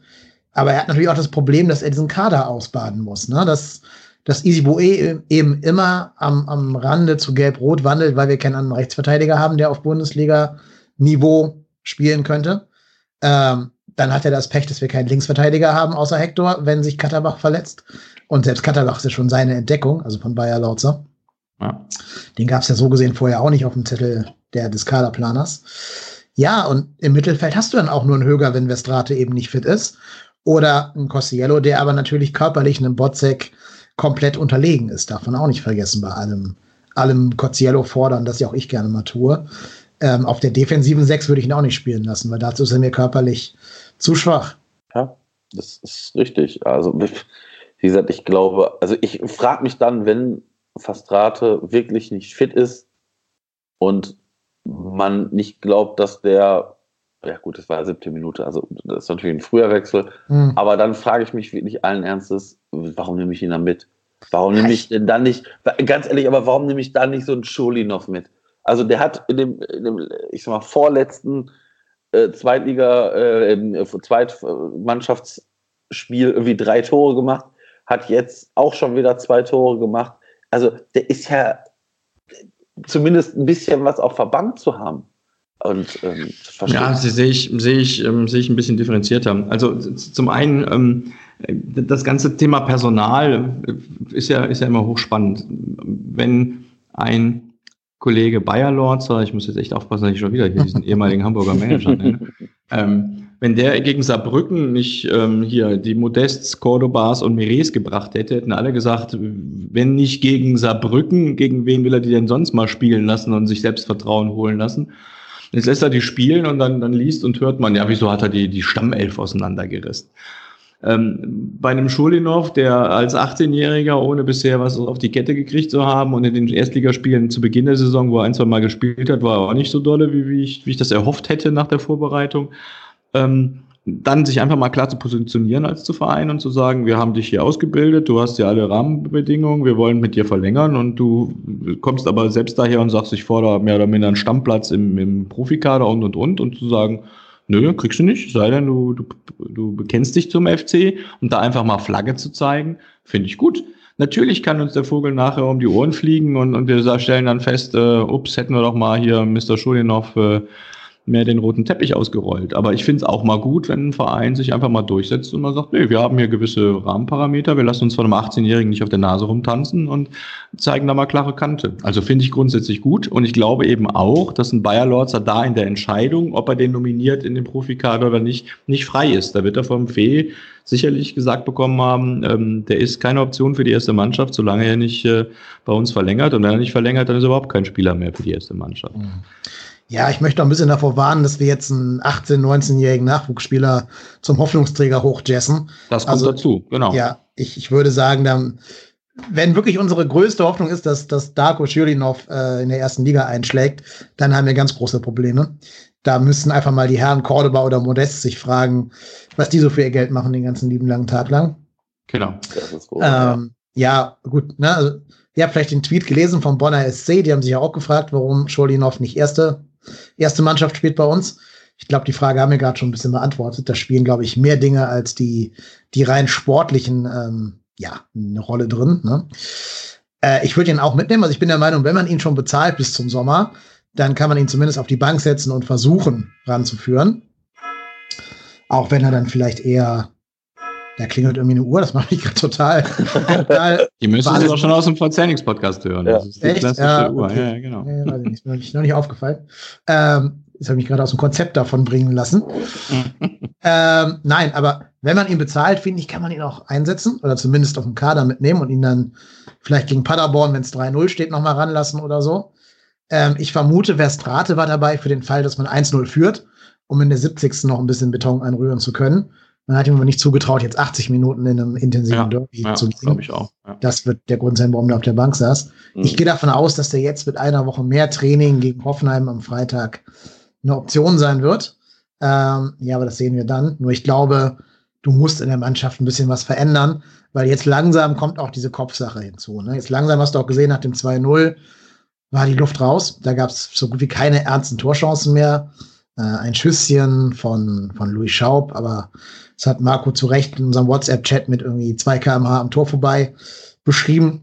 Aber er hat natürlich auch das Problem, dass er diesen Kader ausbaden muss. Ne? Dass, dass Boe eben immer am, am Rande zu Gelb-Rot wandelt, weil wir keinen anderen Rechtsverteidiger haben, der auf Bundesliga-Niveau spielen könnte. Ähm, dann hat er das Pech, dass wir keinen Linksverteidiger haben, außer Hector, wenn sich Katterbach verletzt. Und selbst Katterbach ist ja schon seine Entdeckung, also von Bayer Lautzer. Ja. Den gab es ja so gesehen vorher auch nicht auf dem Zettel der, des Kaderplaners. Ja, und im Mittelfeld hast du dann auch nur einen Höger, wenn Westrate eben nicht fit ist. Oder ein Costiello, der aber natürlich körperlich einem Botzek komplett unterlegen ist. Darf man auch nicht vergessen bei allem, allem Costiello fordern, das ja auch ich gerne mal tue. Ähm, auf der defensiven Sechs würde ich ihn auch nicht spielen lassen, weil dazu ist er mir körperlich zu schwach. Ja, das ist richtig. Also, wie gesagt, ich glaube, also ich frage mich dann, wenn Fastrate wirklich nicht fit ist und man nicht glaubt, dass der, ja gut, das war ja siebte Minute, also das ist natürlich ein früher Wechsel, mhm. aber dann frage ich mich wirklich allen Ernstes, warum nehme ich ihn dann mit? Warum nehme ich denn dann nicht, ganz ehrlich, aber warum nehme ich dann nicht so einen Scholinov mit? Also der hat in dem, in dem ich sag mal, vorletzten äh, Zweitliga, äh, Zweitmannschaftsspiel irgendwie drei Tore gemacht, hat jetzt auch schon wieder zwei Tore gemacht. Also der ist ja zumindest ein bisschen was auf Verband zu haben. Und, ähm, ja, das sehe ich, sehe ich, ähm, sehe ich ein bisschen differenzierter. Also zum einen, ähm, das ganze Thema Personal ist ja, ist ja immer hochspannend. Wenn ein Kollege Bayerlords, ich muss jetzt echt aufpassen, dass ich schon wieder hier diesen ehemaligen Hamburger Manager nenne. Ähm, wenn der gegen Saarbrücken nicht ähm, hier die Modests, Cordobas und Mires gebracht hätte, hätten alle gesagt, wenn nicht gegen Saarbrücken, gegen wen will er die denn sonst mal spielen lassen und sich Selbstvertrauen holen lassen? Jetzt lässt er die spielen und dann, dann liest und hört man, ja, wieso hat er die, die Stammelf auseinandergerissen? Ähm, bei einem Schulinov, der als 18-Jähriger, ohne bisher was auf die Kette gekriegt zu haben und in den Erstligaspielen zu Beginn der Saison, wo er ein, zwei Mal gespielt hat, war er auch nicht so dolle, wie, wie, ich, wie ich das erhofft hätte nach der Vorbereitung. Ähm, dann sich einfach mal klar zu positionieren als zu Verein und zu sagen, wir haben dich hier ausgebildet, du hast ja alle Rahmenbedingungen, wir wollen mit dir verlängern und du kommst aber selbst daher und sagst, ich fordere mehr oder minder einen Stammplatz im, im Profikader und und und und zu sagen, Nö, kriegst du nicht, sei denn du, du, du bekennst dich zum FC und da einfach mal Flagge zu zeigen, finde ich gut. Natürlich kann uns der Vogel nachher um die Ohren fliegen und, und wir stellen dann fest, äh, ups, hätten wir doch mal hier Mr. Schulinov äh, mehr den roten Teppich ausgerollt. Aber ich finde es auch mal gut, wenn ein Verein sich einfach mal durchsetzt und man sagt, nee, wir haben hier gewisse Rahmenparameter, wir lassen uns von einem 18-Jährigen nicht auf der Nase rumtanzen und zeigen da mal klare Kante. Also finde ich grundsätzlich gut und ich glaube eben auch, dass ein Bayer Lorzer da in der Entscheidung, ob er den nominiert in den Profikader oder nicht, nicht frei ist. Da wird er vom Fee sicherlich gesagt bekommen haben, ähm, der ist keine Option für die erste Mannschaft, solange er nicht äh, bei uns verlängert. Und wenn er nicht verlängert, dann ist er überhaupt kein Spieler mehr für die erste Mannschaft. Mhm. Ja, ich möchte auch ein bisschen davor warnen, dass wir jetzt einen 18-, 19-jährigen Nachwuchsspieler zum Hoffnungsträger hochjessen. Das kommt also, dazu, genau. Ja, ich, ich würde sagen, dann, wenn wirklich unsere größte Hoffnung ist, dass, dass Darko Schulinov äh, in der ersten Liga einschlägt, dann haben wir ganz große Probleme. Da müssen einfach mal die Herren Cordoba oder Modest sich fragen, was die so für ihr Geld machen den ganzen lieben langen Tag lang. Genau. Gut, ähm, ja. ja, gut. Ne? Also, ihr habt vielleicht den Tweet gelesen vom Bonner SC, die haben sich ja auch gefragt, warum Scholinov nicht Erste erste Mannschaft spielt bei uns. Ich glaube, die Frage haben wir gerade schon ein bisschen beantwortet. Da spielen, glaube ich, mehr Dinge als die, die rein sportlichen, ähm, ja, eine Rolle drin. Ne? Äh, ich würde ihn auch mitnehmen. Also ich bin der Meinung, wenn man ihn schon bezahlt bis zum Sommer, dann kann man ihn zumindest auf die Bank setzen und versuchen ranzuführen. Auch wenn er dann vielleicht eher da klingelt irgendwie eine Uhr, das macht mich gerade total, total. Die müssen Sie doch schon aus dem Verzerrungs-Podcast hören. Ja. Das ist die Echt? klassische ja, Uhr. Okay. Ja, genau. Ja, weiß ich nicht, ist mir noch nicht aufgefallen. Ähm, Jetzt habe ich mich gerade aus dem Konzept davon bringen lassen. ähm, nein, aber wenn man ihn bezahlt, finde ich, kann man ihn auch einsetzen oder zumindest auf dem Kader mitnehmen und ihn dann vielleicht gegen Paderborn, wenn es 3-0 steht, nochmal ranlassen oder so. Ähm, ich vermute, Verstrate war dabei für den Fall, dass man 1-0 führt, um in der 70. noch ein bisschen Beton einrühren zu können. Man hat ihm aber nicht zugetraut, jetzt 80 Minuten in einem intensiven ja, Derby ja, zu gehen. ich auch. Ja. Das wird der Grund sein, warum er auf der Bank saß. Mhm. Ich gehe davon aus, dass der jetzt mit einer Woche mehr Training gegen Hoffenheim am Freitag eine Option sein wird. Ähm, ja, aber das sehen wir dann. Nur ich glaube, du musst in der Mannschaft ein bisschen was verändern, weil jetzt langsam kommt auch diese Kopfsache hinzu. Ne? Jetzt langsam hast du auch gesehen, nach dem 2-0 war die Luft raus. Da gab es so gut wie keine ernsten Torchancen mehr. Äh, ein Schüsschen von, von Louis Schaub, aber das hat Marco zu Recht in unserem WhatsApp-Chat mit irgendwie 2 kmh am Tor vorbei beschrieben.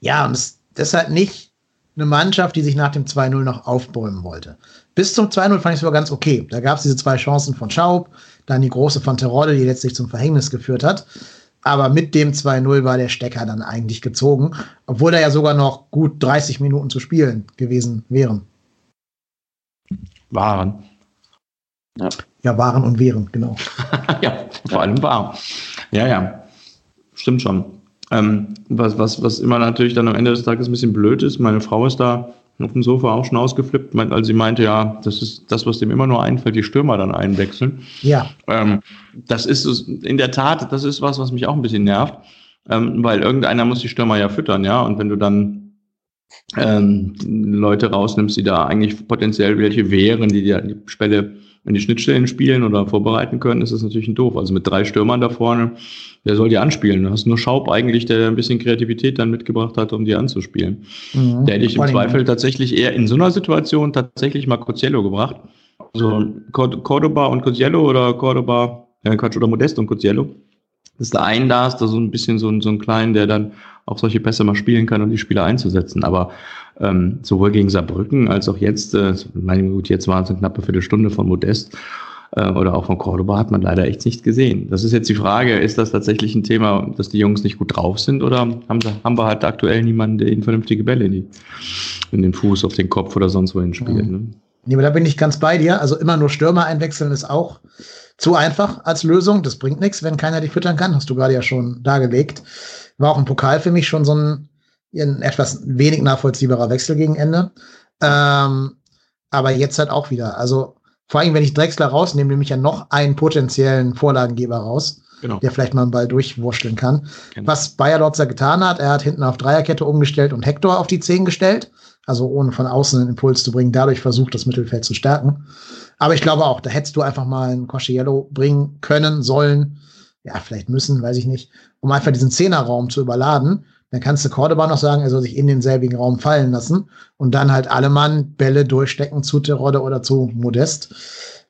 Ja, und es ist halt nicht eine Mannschaft, die sich nach dem 2-0 noch aufbäumen wollte. Bis zum 2-0 fand ich es aber ganz okay. Da gab es diese zwei Chancen von Schaub, dann die große von Terodde, die letztlich zum Verhängnis geführt hat. Aber mit dem 2-0 war der Stecker dann eigentlich gezogen, obwohl da ja sogar noch gut 30 Minuten zu spielen gewesen wären. Waren. Ja, ja waren und wären, genau. ja, vor allem war. Ja, ja. Stimmt schon. Ähm, was, was, was immer natürlich dann am Ende des Tages ein bisschen blöd ist, meine Frau ist da auf dem Sofa auch schon ausgeflippt, als sie meinte, ja, das ist das, was dem immer nur einfällt, die Stürmer dann einwechseln. Ja. Ähm, das ist in der Tat, das ist was, was mich auch ein bisschen nervt, ähm, weil irgendeiner muss die Stürmer ja füttern, ja, und wenn du dann ähm, Leute rausnimmst, die da eigentlich potenziell welche wären, die die Spelle in die Schnittstellen spielen oder vorbereiten können, ist das natürlich ein doof. Also mit drei Stürmern da vorne, wer soll die anspielen? Du hast nur Schaub eigentlich, der ein bisschen Kreativität dann mitgebracht hat, um die anzuspielen. Mhm. Der hätte ich im Zweifel tatsächlich eher in so einer Situation tatsächlich mal Coziello gebracht. Also Cordoba und Coziello oder Cordoba, ja Quatsch, oder Modest und Coziello. Dass da ein da ist, da so ein bisschen so ein, so ein Kleinen, der dann auch solche Pässe mal spielen kann und die Spieler einzusetzen. Aber ähm, sowohl gegen Saarbrücken als auch jetzt, äh, meine gut, jetzt waren es eine knappe Viertelstunde von Modest äh, oder auch von Cordoba hat man leider echt nicht gesehen. Das ist jetzt die Frage, ist das tatsächlich ein Thema, dass die Jungs nicht gut drauf sind oder haben, sie, haben wir halt aktuell niemanden, der ihnen vernünftige Bälle in, die, in den Fuß, auf den Kopf oder sonst wohin spielt? Mhm. Ne? Nee, aber da bin ich ganz bei dir. Also immer nur Stürmer einwechseln ist auch zu einfach als Lösung. Das bringt nichts, wenn keiner dich füttern kann. Hast du gerade ja schon dargelegt. War auch im Pokal für mich schon so ein, ein etwas wenig nachvollziehbarer Wechsel gegen Ende. Ähm, aber jetzt halt auch wieder. Also vor allem, wenn ich Drexler rausnehme, nehme ich ja noch einen potenziellen Vorlagengeber raus, genau. der vielleicht mal einen Ball durchwurschteln kann. Genau. Was Bayer Lotzer getan hat, er hat hinten auf Dreierkette umgestellt und Hector auf die Zehn gestellt. Also ohne von außen einen Impuls zu bringen, dadurch versucht, das Mittelfeld zu stärken. Aber ich glaube auch, da hättest du einfach mal einen Cosciello bringen können, sollen, ja, vielleicht müssen, weiß ich nicht, um einfach diesen Zehnerraum zu überladen. Dann kannst du Cordoba noch sagen, er soll sich in denselbigen Raum fallen lassen und dann halt alle Mann Bälle durchstecken zu Terodde oder zu Modest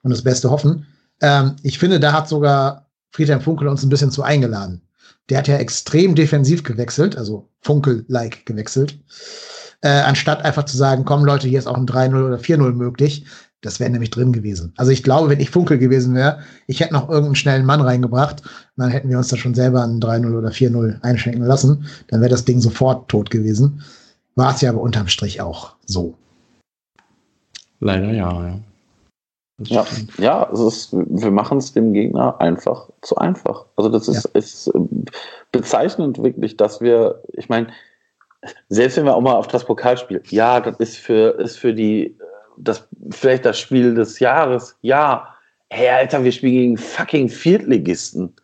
und das Beste hoffen. Ähm, ich finde, da hat sogar Friedhelm Funkel uns ein bisschen zu eingeladen. Der hat ja extrem defensiv gewechselt, also Funkel-like gewechselt, äh, anstatt einfach zu sagen, komm Leute, hier ist auch ein 3-0 oder 4-0 möglich. Das wäre nämlich drin gewesen. Also ich glaube, wenn ich Funkel gewesen wäre, ich hätte noch irgendeinen schnellen Mann reingebracht, dann hätten wir uns da schon selber ein 3-0 oder 4-0 einschenken lassen. Dann wäre das Ding sofort tot gewesen. War es ja aber unterm Strich auch so. Leider ja, ja. Ja, ja es ist, wir machen es dem Gegner einfach zu einfach. Also das ist, ja. ist äh, bezeichnend wirklich, dass wir, ich meine, selbst wenn wir auch mal auf das Pokalspiel, ja, das ist für, ist für die das, vielleicht das Spiel des Jahres. Ja, hey, Alter, wir spielen gegen fucking Viertligisten.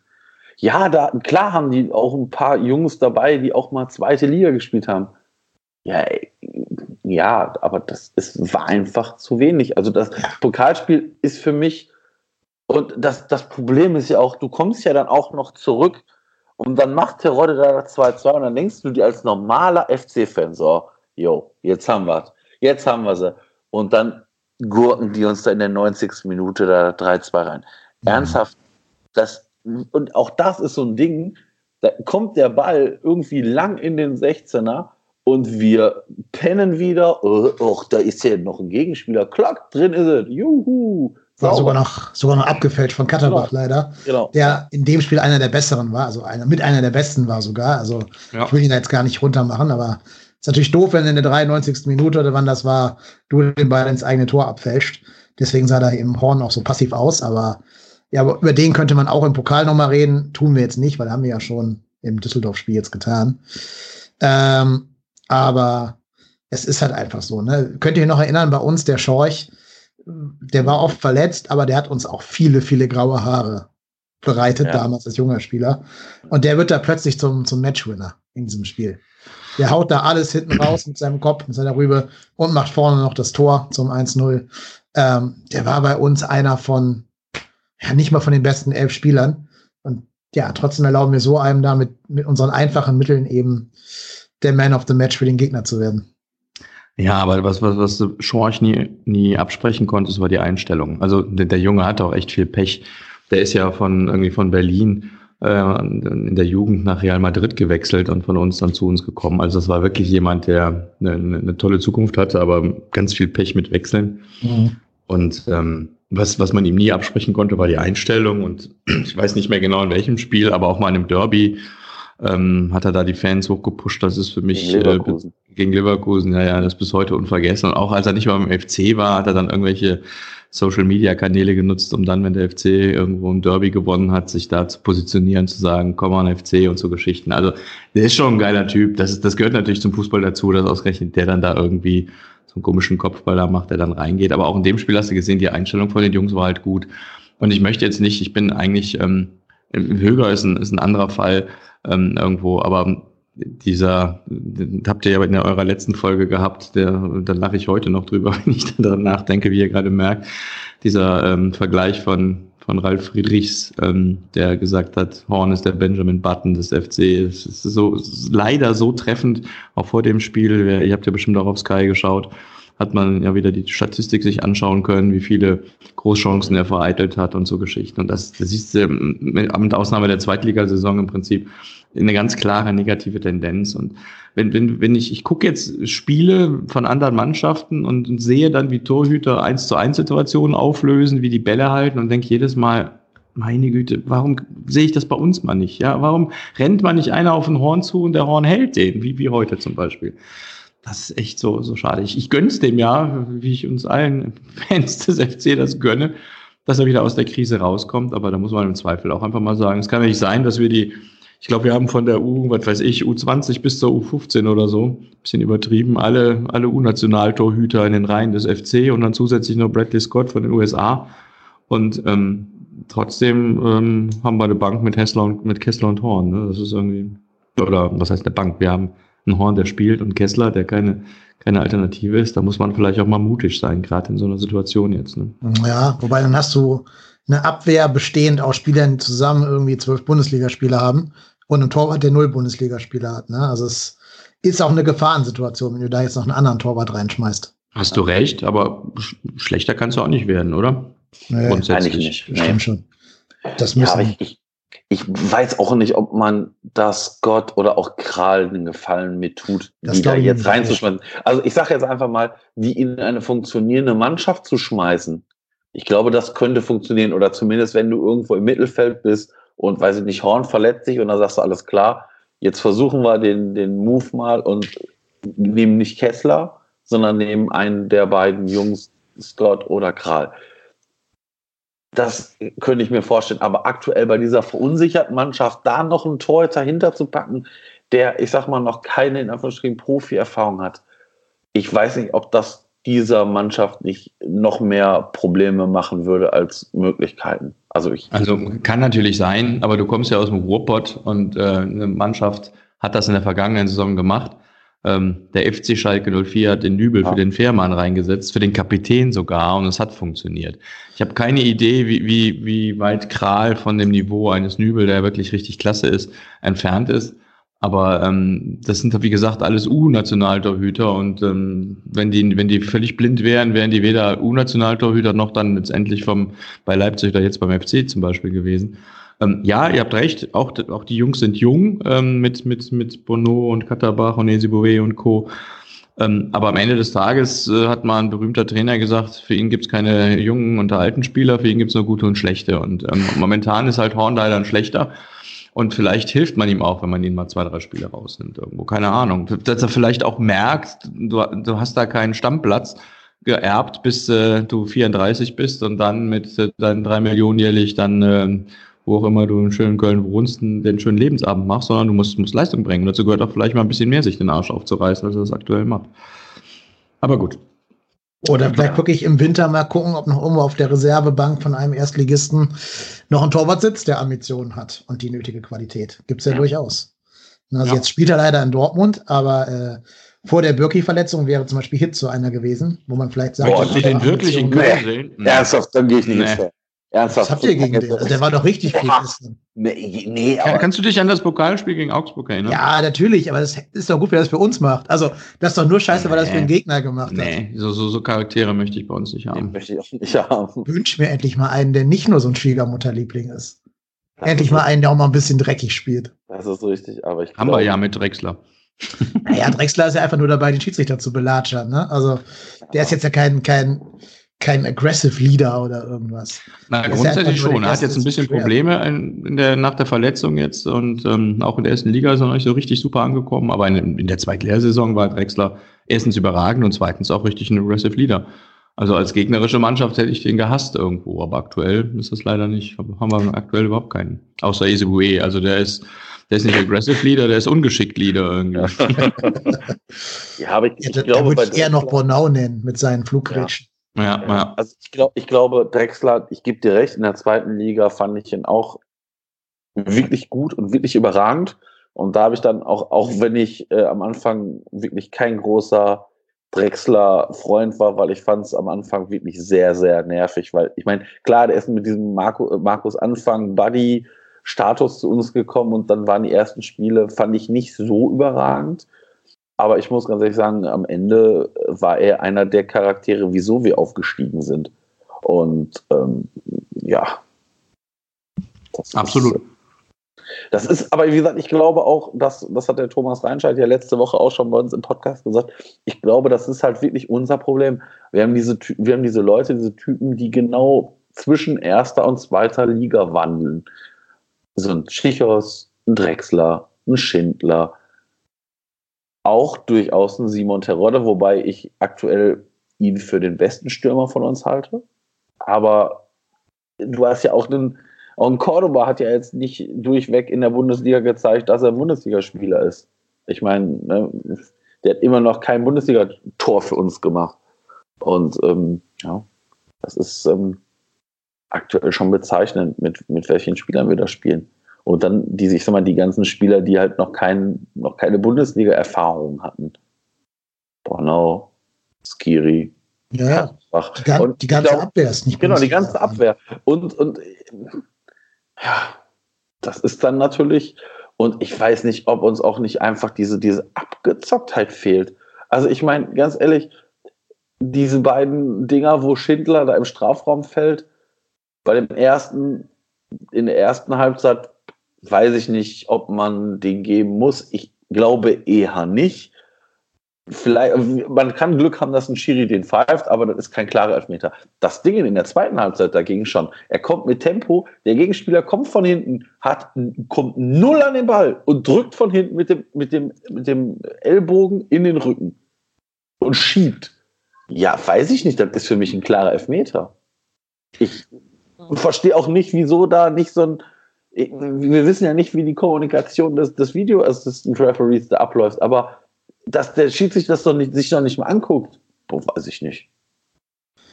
Ja, da, klar haben die auch ein paar Jungs dabei, die auch mal zweite Liga gespielt haben. Ja, ey, ja, aber das ist, war einfach zu wenig. Also das Pokalspiel ist für mich, und das, das Problem ist ja auch, du kommst ja dann auch noch zurück und dann macht Terodde da 2-2 und dann denkst du dir als normaler FC-Fan so, jo, jetzt haben wir Jetzt haben wir sie und dann gurken die uns da in der 90. Minute da 3-2 rein. Mhm. Ernsthaft, das, und auch das ist so ein Ding, da kommt der Ball irgendwie lang in den 16er und wir pennen wieder. Och, da ist ja noch ein Gegenspieler. Klack, drin ist es. Juhu. War sogar noch, sogar noch abgefälscht von Katterbach genau. leider. Genau. Der in dem Spiel einer der besseren war, also einer, mit einer der besten war sogar. Also ja. ich will ihn da jetzt gar nicht runter machen, aber Ist natürlich doof, wenn in der 93. Minute oder wann das war, du den Ball ins eigene Tor abfälscht. Deswegen sah da eben Horn auch so passiv aus, aber ja, aber über den könnte man auch im Pokal nochmal reden. Tun wir jetzt nicht, weil haben wir ja schon im Düsseldorf-Spiel jetzt getan. Ähm, aber es ist halt einfach so. Ne? Könnt ihr euch noch erinnern, bei uns der Schorch, der war oft verletzt, aber der hat uns auch viele, viele graue Haare bereitet, ja. damals als junger Spieler. Und der wird da plötzlich zum, zum Matchwinner in diesem Spiel. Der haut da alles hinten raus mit seinem Kopf, mit seiner Rübe und macht vorne noch das Tor zum 1-0. Ähm, der war bei uns einer von, ja, nicht mal von den besten elf Spielern. Und ja, trotzdem erlauben wir so einem da mit, mit unseren einfachen Mitteln eben der Man of the Match für den Gegner zu werden. Ja, aber was, was, was Schorch nie, nie absprechen konnte, war die Einstellung. Also der, der Junge hatte auch echt viel Pech. Der ist ja von irgendwie von Berlin äh, in der Jugend nach Real Madrid gewechselt und von uns dann zu uns gekommen. Also das war wirklich jemand, der eine, eine tolle Zukunft hatte, aber ganz viel Pech mit Wechseln. Mhm. Und ähm, was, was man ihm nie absprechen konnte, war die Einstellung. Und ich weiß nicht mehr genau in welchem Spiel, aber auch mal in einem Derby ähm, hat er da die Fans hochgepusht. Das ist für mich gegen Leverkusen. Äh, gegen Leverkusen, ja, ja, das ist bis heute unvergessen. Und auch als er nicht mal im FC war, hat er dann irgendwelche Social Media Kanäle genutzt, um dann, wenn der FC irgendwo ein Derby gewonnen hat, sich da zu positionieren, zu sagen, komm an FC und so Geschichten. Also der ist schon ein geiler Typ. Das, ist, das gehört natürlich zum Fußball dazu, dass ausgerechnet der dann da irgendwie so einen komischen Kopfball da macht, der dann reingeht. Aber auch in dem Spiel hast du gesehen, die Einstellung von den Jungs war halt gut. Und ich möchte jetzt nicht, ich bin eigentlich, ähm, Höger ist ein, ist ein anderer Fall ähm, irgendwo, aber dieser, habt ihr ja in eurer letzten Folge gehabt, der, da lache ich heute noch drüber, wenn ich daran nachdenke, wie ihr gerade merkt, dieser ähm, Vergleich von, von Ralf Friedrichs, ähm, der gesagt hat, Horn ist der Benjamin Button des FC. Es ist so ist leider so treffend, auch vor dem Spiel, ihr habt ja bestimmt auch auf Sky geschaut, hat man ja wieder die Statistik sich anschauen können, wie viele Großchancen er vereitelt hat und so Geschichten. Und das, das siehst du mit Ausnahme der Zweitligasaison im Prinzip eine ganz klare negative Tendenz. Und wenn, wenn, wenn ich, ich gucke jetzt Spiele von anderen Mannschaften und, und sehe dann, wie Torhüter eins zu eins Situationen auflösen, wie die Bälle halten und denke jedes Mal, meine Güte, warum sehe ich das bei uns mal nicht? Ja, warum rennt man nicht einer auf den Horn zu und der Horn hält den, wie, wie heute zum Beispiel? Das ist echt so, so schade. Ich, ich gönn's dem ja, wie ich uns allen Fans des FC das gönne, dass er wieder aus der Krise rauskommt. Aber da muss man im Zweifel auch einfach mal sagen, es kann ja nicht sein, dass wir die, ich glaube, wir haben von der U, was weiß ich, U20 bis zur U15 oder so, bisschen übertrieben, alle, alle U-Nationaltorhüter in den Reihen des FC und dann zusätzlich noch Bradley Scott von den USA. Und ähm, trotzdem ähm, haben wir eine Bank mit Hessler und mit Kessler und Horn. Ne? Das ist irgendwie, oder was heißt eine Bank? Wir haben ein Horn, der spielt und Kessler, der keine, keine Alternative ist, da muss man vielleicht auch mal mutig sein, gerade in so einer Situation jetzt. Ne? Ja, wobei dann hast du eine Abwehr bestehend aus Spielern, die zusammen irgendwie zwölf Bundesligaspieler haben und ein Torwart, der null Bundesligaspieler hat. Ne? Also es ist auch eine Gefahrensituation, wenn du da jetzt noch einen anderen Torwart reinschmeißt. Hast du recht, aber sch schlechter kannst du auch nicht werden, oder? Nee, Grundsätzlich nicht. Stimmt nee. schon. Das ja, aber ich, ich, ich weiß auch nicht, ob man das Gott oder auch Kral einen Gefallen mit tut, das die da jetzt reinzuschmeißen. Also ich sage jetzt einfach mal, wie in eine funktionierende Mannschaft zu schmeißen. Ich glaube, das könnte funktionieren. Oder zumindest, wenn du irgendwo im Mittelfeld bist und, weiß ich nicht, Horn verletzt sich und dann sagst du, alles klar, jetzt versuchen wir den, den Move mal und nehmen nicht Kessler, sondern nehmen einen der beiden Jungs, Scott oder Kral. Das könnte ich mir vorstellen. Aber aktuell bei dieser verunsicherten Mannschaft da noch einen Torhüter hinterzupacken, der, ich sag mal, noch keine in Anführungsstrichen Profi-Erfahrung hat. Ich weiß nicht, ob das dieser Mannschaft nicht noch mehr Probleme machen würde als Möglichkeiten. Also, ich also kann natürlich sein, aber du kommst ja aus dem Ruhrpott und äh, eine Mannschaft hat das in der vergangenen Saison gemacht. Ähm, der FC Schalke 04 hat den Nübel ja. für den Fährmann reingesetzt, für den Kapitän sogar, und es hat funktioniert. Ich habe keine Idee, wie, wie, wie weit Kral von dem Niveau eines Nübel, der wirklich richtig klasse ist, entfernt ist. Aber ähm, das sind, wie gesagt, alles U-Nationaltorhüter und ähm, wenn die, wenn die völlig blind wären, wären die weder U-Nationaltorhüter noch dann letztendlich vom bei Leipzig oder jetzt beim FC zum Beispiel gewesen. Ähm, ja, ihr habt recht, auch, auch die Jungs sind jung ähm, mit, mit, mit Bono und Katterbach und Esiboué und Co. Ähm, aber am Ende des Tages äh, hat mal ein berühmter Trainer gesagt, für ihn gibt's keine jungen und alten Spieler, für ihn gibt's nur gute und schlechte. Und ähm, momentan ist halt Horn leider ein schlechter. Und vielleicht hilft man ihm auch, wenn man ihn mal zwei, drei Spiele rausnimmt irgendwo. Keine Ahnung. Dass er vielleicht auch merkt, du, du hast da keinen Stammplatz geerbt, bis äh, du 34 bist und dann mit äh, deinen drei Millionen jährlich dann, äh, wo auch immer du in schönen Köln wohnst, den schönen Lebensabend machst, sondern du musst, musst Leistung bringen. Und dazu gehört auch vielleicht mal ein bisschen mehr, sich den Arsch aufzureißen, als er das aktuell macht. Aber gut. Oder vielleicht wirklich im Winter mal gucken, ob noch irgendwo auf der Reservebank von einem Erstligisten noch ein Torwart sitzt, der Ambitionen hat und die nötige Qualität. Gibt es ja, ja, durchaus. Also ja. jetzt spielt er leider in Dortmund, aber äh, vor der Birki-Verletzung wäre zum Beispiel Hit so einer gewesen, wo man vielleicht sagt, Boah, den wirklich in Köln sehen? Ernsthaft, dann gehe ich nicht nee. Ernsthaft. Was habt ihr gegen den? Also der war doch richtig gut gestern. Nee, nee, aber Kannst du dich an das Pokalspiel gegen Augsburg erinnern? Ja, natürlich, aber das ist doch gut, wer das für uns macht. Also, das ist doch nur scheiße, nee. weil das für einen Gegner gemacht hat. Nee, so, so, so Charaktere möchte ich bei uns nicht haben. Nee, möchte ich auch nicht haben. Wünsch mir endlich mal einen, der nicht nur so ein Schwiegermutterliebling ist. Das endlich ist mal einen, der auch mal ein bisschen dreckig spielt. Das ist richtig, aber ich Haben wir ja mit Drexler. Naja, Drexler ist ja einfach nur dabei, den Schiedsrichter zu belatschern. Ne? Also, der ist jetzt ja kein, kein kein aggressive Leader oder irgendwas. Na, grundsätzlich schon. Er hat jetzt ein bisschen Probleme in, in, der, nach der Verletzung jetzt und ähm, auch in der ersten Liga ist er noch nicht so richtig super angekommen, aber in, in der zweiten Lehrsaison war Drexler erstens überragend und zweitens auch richtig ein aggressive Leader. Also als gegnerische Mannschaft hätte ich den gehasst irgendwo, aber aktuell ist das leider nicht, haben wir aktuell überhaupt keinen. Außer Ezebue, also der ist, der ist nicht aggressive Leader, der ist ungeschickt Leader irgendwie. ja, aber ich, ich ja, glaube, würde ich eher noch Bornau nennen mit seinen Flugrätschen. Ja, ja. Also ich, glaub, ich glaube, Drexler, ich gebe dir recht, in der zweiten Liga fand ich ihn auch wirklich gut und wirklich überragend. Und da habe ich dann auch, auch wenn ich äh, am Anfang wirklich kein großer Drexler-Freund war, weil ich fand es am Anfang wirklich sehr, sehr nervig, weil ich meine, klar, der ist mit diesem Marco, äh, Markus Anfang Buddy Status zu uns gekommen und dann waren die ersten Spiele, fand ich nicht so überragend. Aber ich muss ganz ehrlich sagen, am Ende war er einer der Charaktere, wieso wir aufgestiegen sind. Und ähm, ja. Absolut. Ist, das ist, aber wie gesagt, ich glaube auch, dass, das hat der Thomas Reinscheid ja letzte Woche auch schon bei uns im Podcast gesagt, ich glaube, das ist halt wirklich unser Problem. Wir haben diese, wir haben diese Leute, diese Typen, die genau zwischen erster und zweiter Liga wandeln. So ein Schichos, ein Drechsler, ein Schindler, auch durchaus ein Simon Terodde, wobei ich aktuell ihn für den besten Stürmer von uns halte. Aber du hast ja auch einen, auch ein Cordoba hat ja jetzt nicht durchweg in der Bundesliga gezeigt, dass er Bundesligaspieler ist. Ich meine, ne, der hat immer noch kein Bundesliga-Tor für uns gemacht. Und ähm, ja, das ist ähm, aktuell schon bezeichnend, mit, mit welchen Spielern wir da spielen. Und dann die, ich sag mal, die ganzen Spieler, die halt noch, kein, noch keine Bundesliga-Erfahrung hatten. Bornau, Skiri. Ja, die, gan die, ganze glaub, Abwehr ist nicht Genau, die ganze Abwehr. Und, und ja, das ist dann natürlich, und ich weiß nicht, ob uns auch nicht einfach diese, diese Abgezocktheit fehlt. Also ich meine, ganz ehrlich, diese beiden Dinger, wo Schindler da im Strafraum fällt, bei dem ersten, in der ersten Halbzeit weiß ich nicht, ob man den geben muss. Ich glaube eher nicht. Vielleicht, man kann Glück haben, dass ein Schiri den pfeift, aber das ist kein klarer Elfmeter. Das Ding in der zweiten Halbzeit dagegen schon. Er kommt mit Tempo, der Gegenspieler kommt von hinten, hat, kommt null an den Ball und drückt von hinten mit dem, mit dem, mit dem Ellbogen in den Rücken und schiebt. Ja, weiß ich nicht, das ist für mich ein klarer Elfmeter. Ich verstehe auch nicht, wieso da nicht so ein, wir wissen ja nicht, wie die Kommunikation des, des Video-Assistant Referees da abläuft, aber dass der Schiedsrichter das doch nicht, sich doch nicht mal anguckt, boah, weiß ich nicht.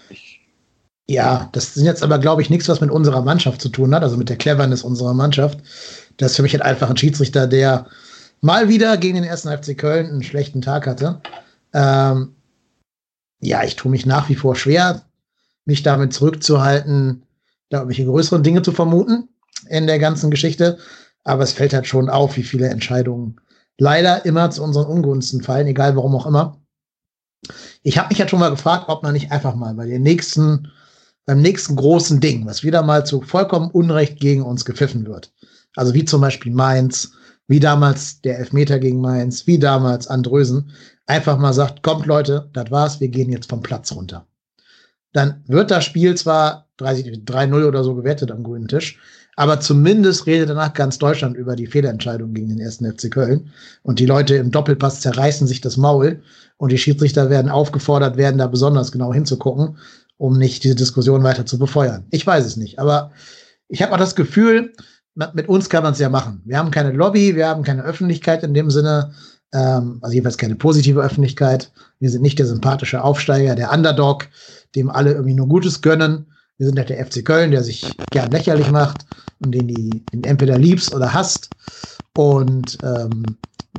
Ich ja, das ist jetzt aber, glaube ich, nichts, was mit unserer Mannschaft zu tun hat, also mit der Cleverness unserer Mannschaft. Das ist für mich halt einfach ein Schiedsrichter, der mal wieder gegen den ersten FC Köln einen schlechten Tag hatte. Ähm, ja, ich tue mich nach wie vor schwer, mich damit zurückzuhalten, da irgendwelche größeren Dinge zu vermuten in der ganzen Geschichte. Aber es fällt halt schon auf, wie viele Entscheidungen leider immer zu unseren Ungunsten fallen, egal warum auch immer. Ich habe mich halt schon mal gefragt, ob man nicht einfach mal bei den nächsten, beim nächsten großen Ding, was wieder mal zu vollkommen Unrecht gegen uns gepfiffen wird. Also wie zum Beispiel Mainz, wie damals der Elfmeter gegen Mainz, wie damals Andrösen, einfach mal sagt, kommt Leute, das war's, wir gehen jetzt vom Platz runter. Dann wird das Spiel zwar 3-0 oder so gewertet am grünen Tisch, Aber zumindest redet danach ganz Deutschland über die Fehlentscheidung gegen den ersten FC Köln. Und die Leute im Doppelpass zerreißen sich das Maul. Und die Schiedsrichter werden aufgefordert werden, da besonders genau hinzugucken, um nicht diese Diskussion weiter zu befeuern. Ich weiß es nicht. Aber ich habe auch das Gefühl, mit uns kann man es ja machen. Wir haben keine Lobby, wir haben keine Öffentlichkeit in dem Sinne, ähm, also jedenfalls keine positive Öffentlichkeit. Wir sind nicht der sympathische Aufsteiger, der Underdog, dem alle irgendwie nur Gutes gönnen. Wir sind halt der FC Köln, der sich gern lächerlich macht und den die den entweder liebst oder hasst. Und ähm,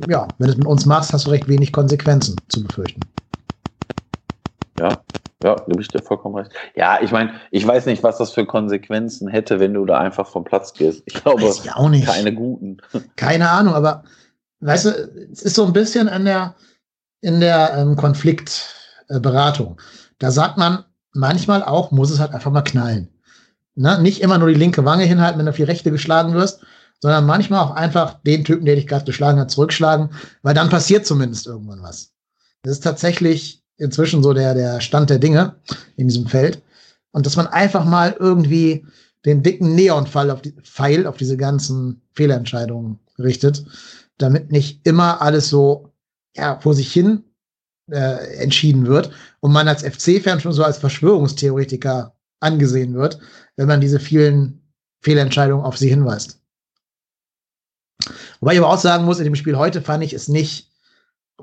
ja, wenn du es mit uns machst, hast du recht wenig Konsequenzen zu befürchten. Ja, ja, gebe ich dir vollkommen recht. Ja, ich meine, ich weiß nicht, was das für Konsequenzen hätte, wenn du da einfach vom Platz gehst. Ich glaube, Weiß ich auch nicht. keine guten. Keine Ahnung, aber weißt du, es ist so ein bisschen an der, in der ähm, Konfliktberatung. da sagt man, manchmal auch muss es halt einfach mal knallen. Ne? Nicht immer nur die linke Wange hinhalten, wenn du auf die rechte geschlagen wirst, sondern manchmal auch einfach den Typen, der dich gerade geschlagen hat, zurückschlagen, weil dann passiert zumindest irgendwann was. Das ist tatsächlich inzwischen so der, der Stand der Dinge in diesem Feld. Und dass man einfach mal irgendwie den dicken Neonfall auf die, Pfeil auf diese ganzen Fehlentscheidungen richtet, damit nicht immer alles so ja, vor sich hin äh, entschieden wird und man als FC-Fan schon so als Verschwörungstheoretiker angesehen wird, wenn man diese vielen Fehlentscheidungen auf sie hinweist. Wobei ich aber auch sagen muss, in dem Spiel heute fand ich es nicht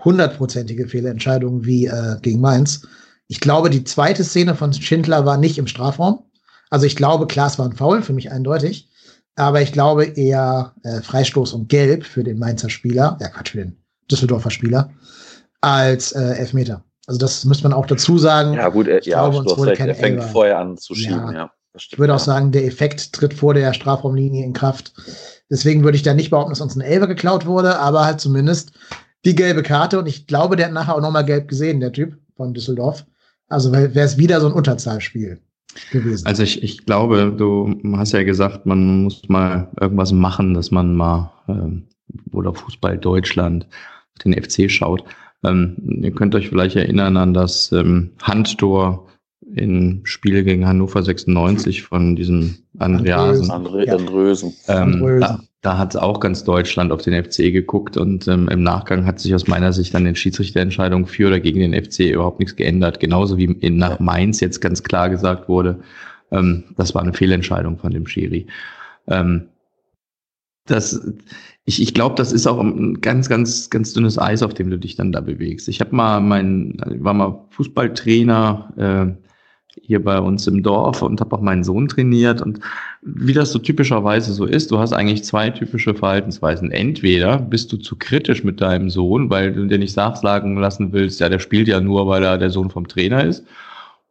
hundertprozentige Fehlentscheidungen wie äh, gegen Mainz. Ich glaube, die zweite Szene von Schindler war nicht im Strafraum. Also ich glaube, klar, es war ein Foul, für mich eindeutig. Aber ich glaube eher äh, Freistoß und Gelb für den Mainzer Spieler, ja Quatsch, für den Düsseldorfer Spieler, als äh, Elfmeter. Also das müsste man auch dazu sagen. Ja, gut, äh, ich ja, glaube, du hast recht, er fängt Elfer. vorher an zu schieben, Ja. ja. das Ich stimmt, würde auch ja. sagen, der Effekt tritt vor der Strafraumlinie in Kraft. Deswegen würde ich da nicht behaupten, dass uns ein Elfer geklaut wurde, aber halt zumindest die gelbe Karte. Und ich glaube, der hat nachher auch nochmal gelb gesehen, der Typ von Düsseldorf. Also wäre es wieder so ein Unterzahlspiel gewesen. Also ich, ich glaube, du hast ja gesagt, man muss mal irgendwas machen, dass man mal ähm, oder Fußball Deutschland den FC schaut. Ähm, ihr könnt euch vielleicht erinnern an das ähm, Handtor im Spiel gegen Hannover 96 von diesem Andreasen. André, Ja. Andrösen. Ähm, Andrösen. da da hat auch ganz Deutschland auf den FC geguckt und ähm, im Nachgang hat sich aus meiner Sicht an den Schiedsrichterentscheidungen für oder gegen den FC überhaupt nichts geändert. Genauso wie in, nach Mainz jetzt ganz klar gesagt wurde, ähm, das war eine Fehlentscheidung von dem Schiri. Ähm, das, ich, ich glaube, das ist auch ein ganz, ganz, ganz dünnes Eis, auf dem du dich dann da bewegst. Ich habe mal mein, war mal Fußballtrainer äh, hier bei uns im Dorf und habe auch meinen Sohn trainiert und wie das so typischerweise so ist, du hast eigentlich zwei typische Verhaltensweisen. Entweder bist du zu kritisch mit deinem Sohn, weil du dir nicht sagen lassen willst, ja, der spielt ja nur, weil er der Sohn vom Trainer ist.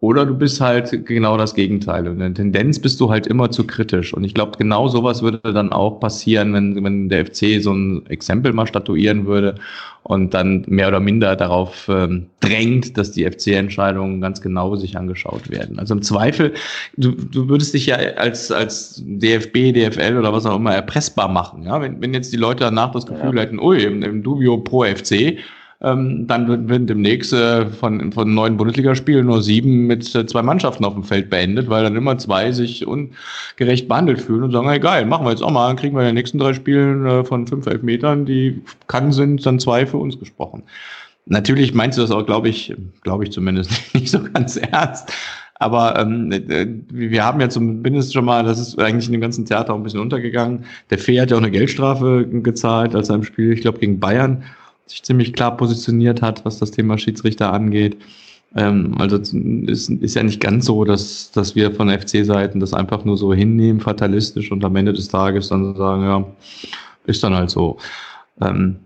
Oder du bist halt genau das Gegenteil. Und in der Tendenz bist du halt immer zu kritisch. Und ich glaube, genau sowas würde dann auch passieren, wenn, wenn der FC so ein Exempel mal statuieren würde und dann mehr oder minder darauf ähm, drängt, dass die FC-Entscheidungen ganz genau sich angeschaut werden. Also im Zweifel, du, du würdest dich ja als, als DFB, DFL oder was auch immer erpressbar machen. Ja? Wenn, wenn jetzt die Leute danach das Gefühl Ja. hätten, ui, im, im Dubio pro FC, ähm, dann wird- werden demnächst äh, von, von neun Bundesligaspielen nur sieben mit äh, zwei Mannschaften auf dem Feld beendet, weil dann immer zwei sich ungerecht behandelt fühlen und sagen, hey, geil, machen wir jetzt auch mal, dann kriegen wir in den nächsten drei Spielen äh, von fünf Elfmetern, die kann sind, dann zwei für uns gesprochen. Natürlich meinst du das auch, glaube ich, glaube ich zumindest nicht so ganz ernst. Aber ähm, äh, wir haben ja zumindest schon mal, das ist eigentlich in dem ganzen Theater auch ein bisschen untergegangen. Der Fee hat ja auch eine Geldstrafe gezahlt, als er im Spiel, ich glaube, gegen Bayern sich ziemlich klar positioniert hat, was das Thema Schiedsrichter angeht. Ähm, also es ist, ja nicht ganz so, dass, dass wir von FC-Seiten das einfach nur so hinnehmen, fatalistisch und am Ende des Tages dann sagen, ja, ist dann halt so. Ähm,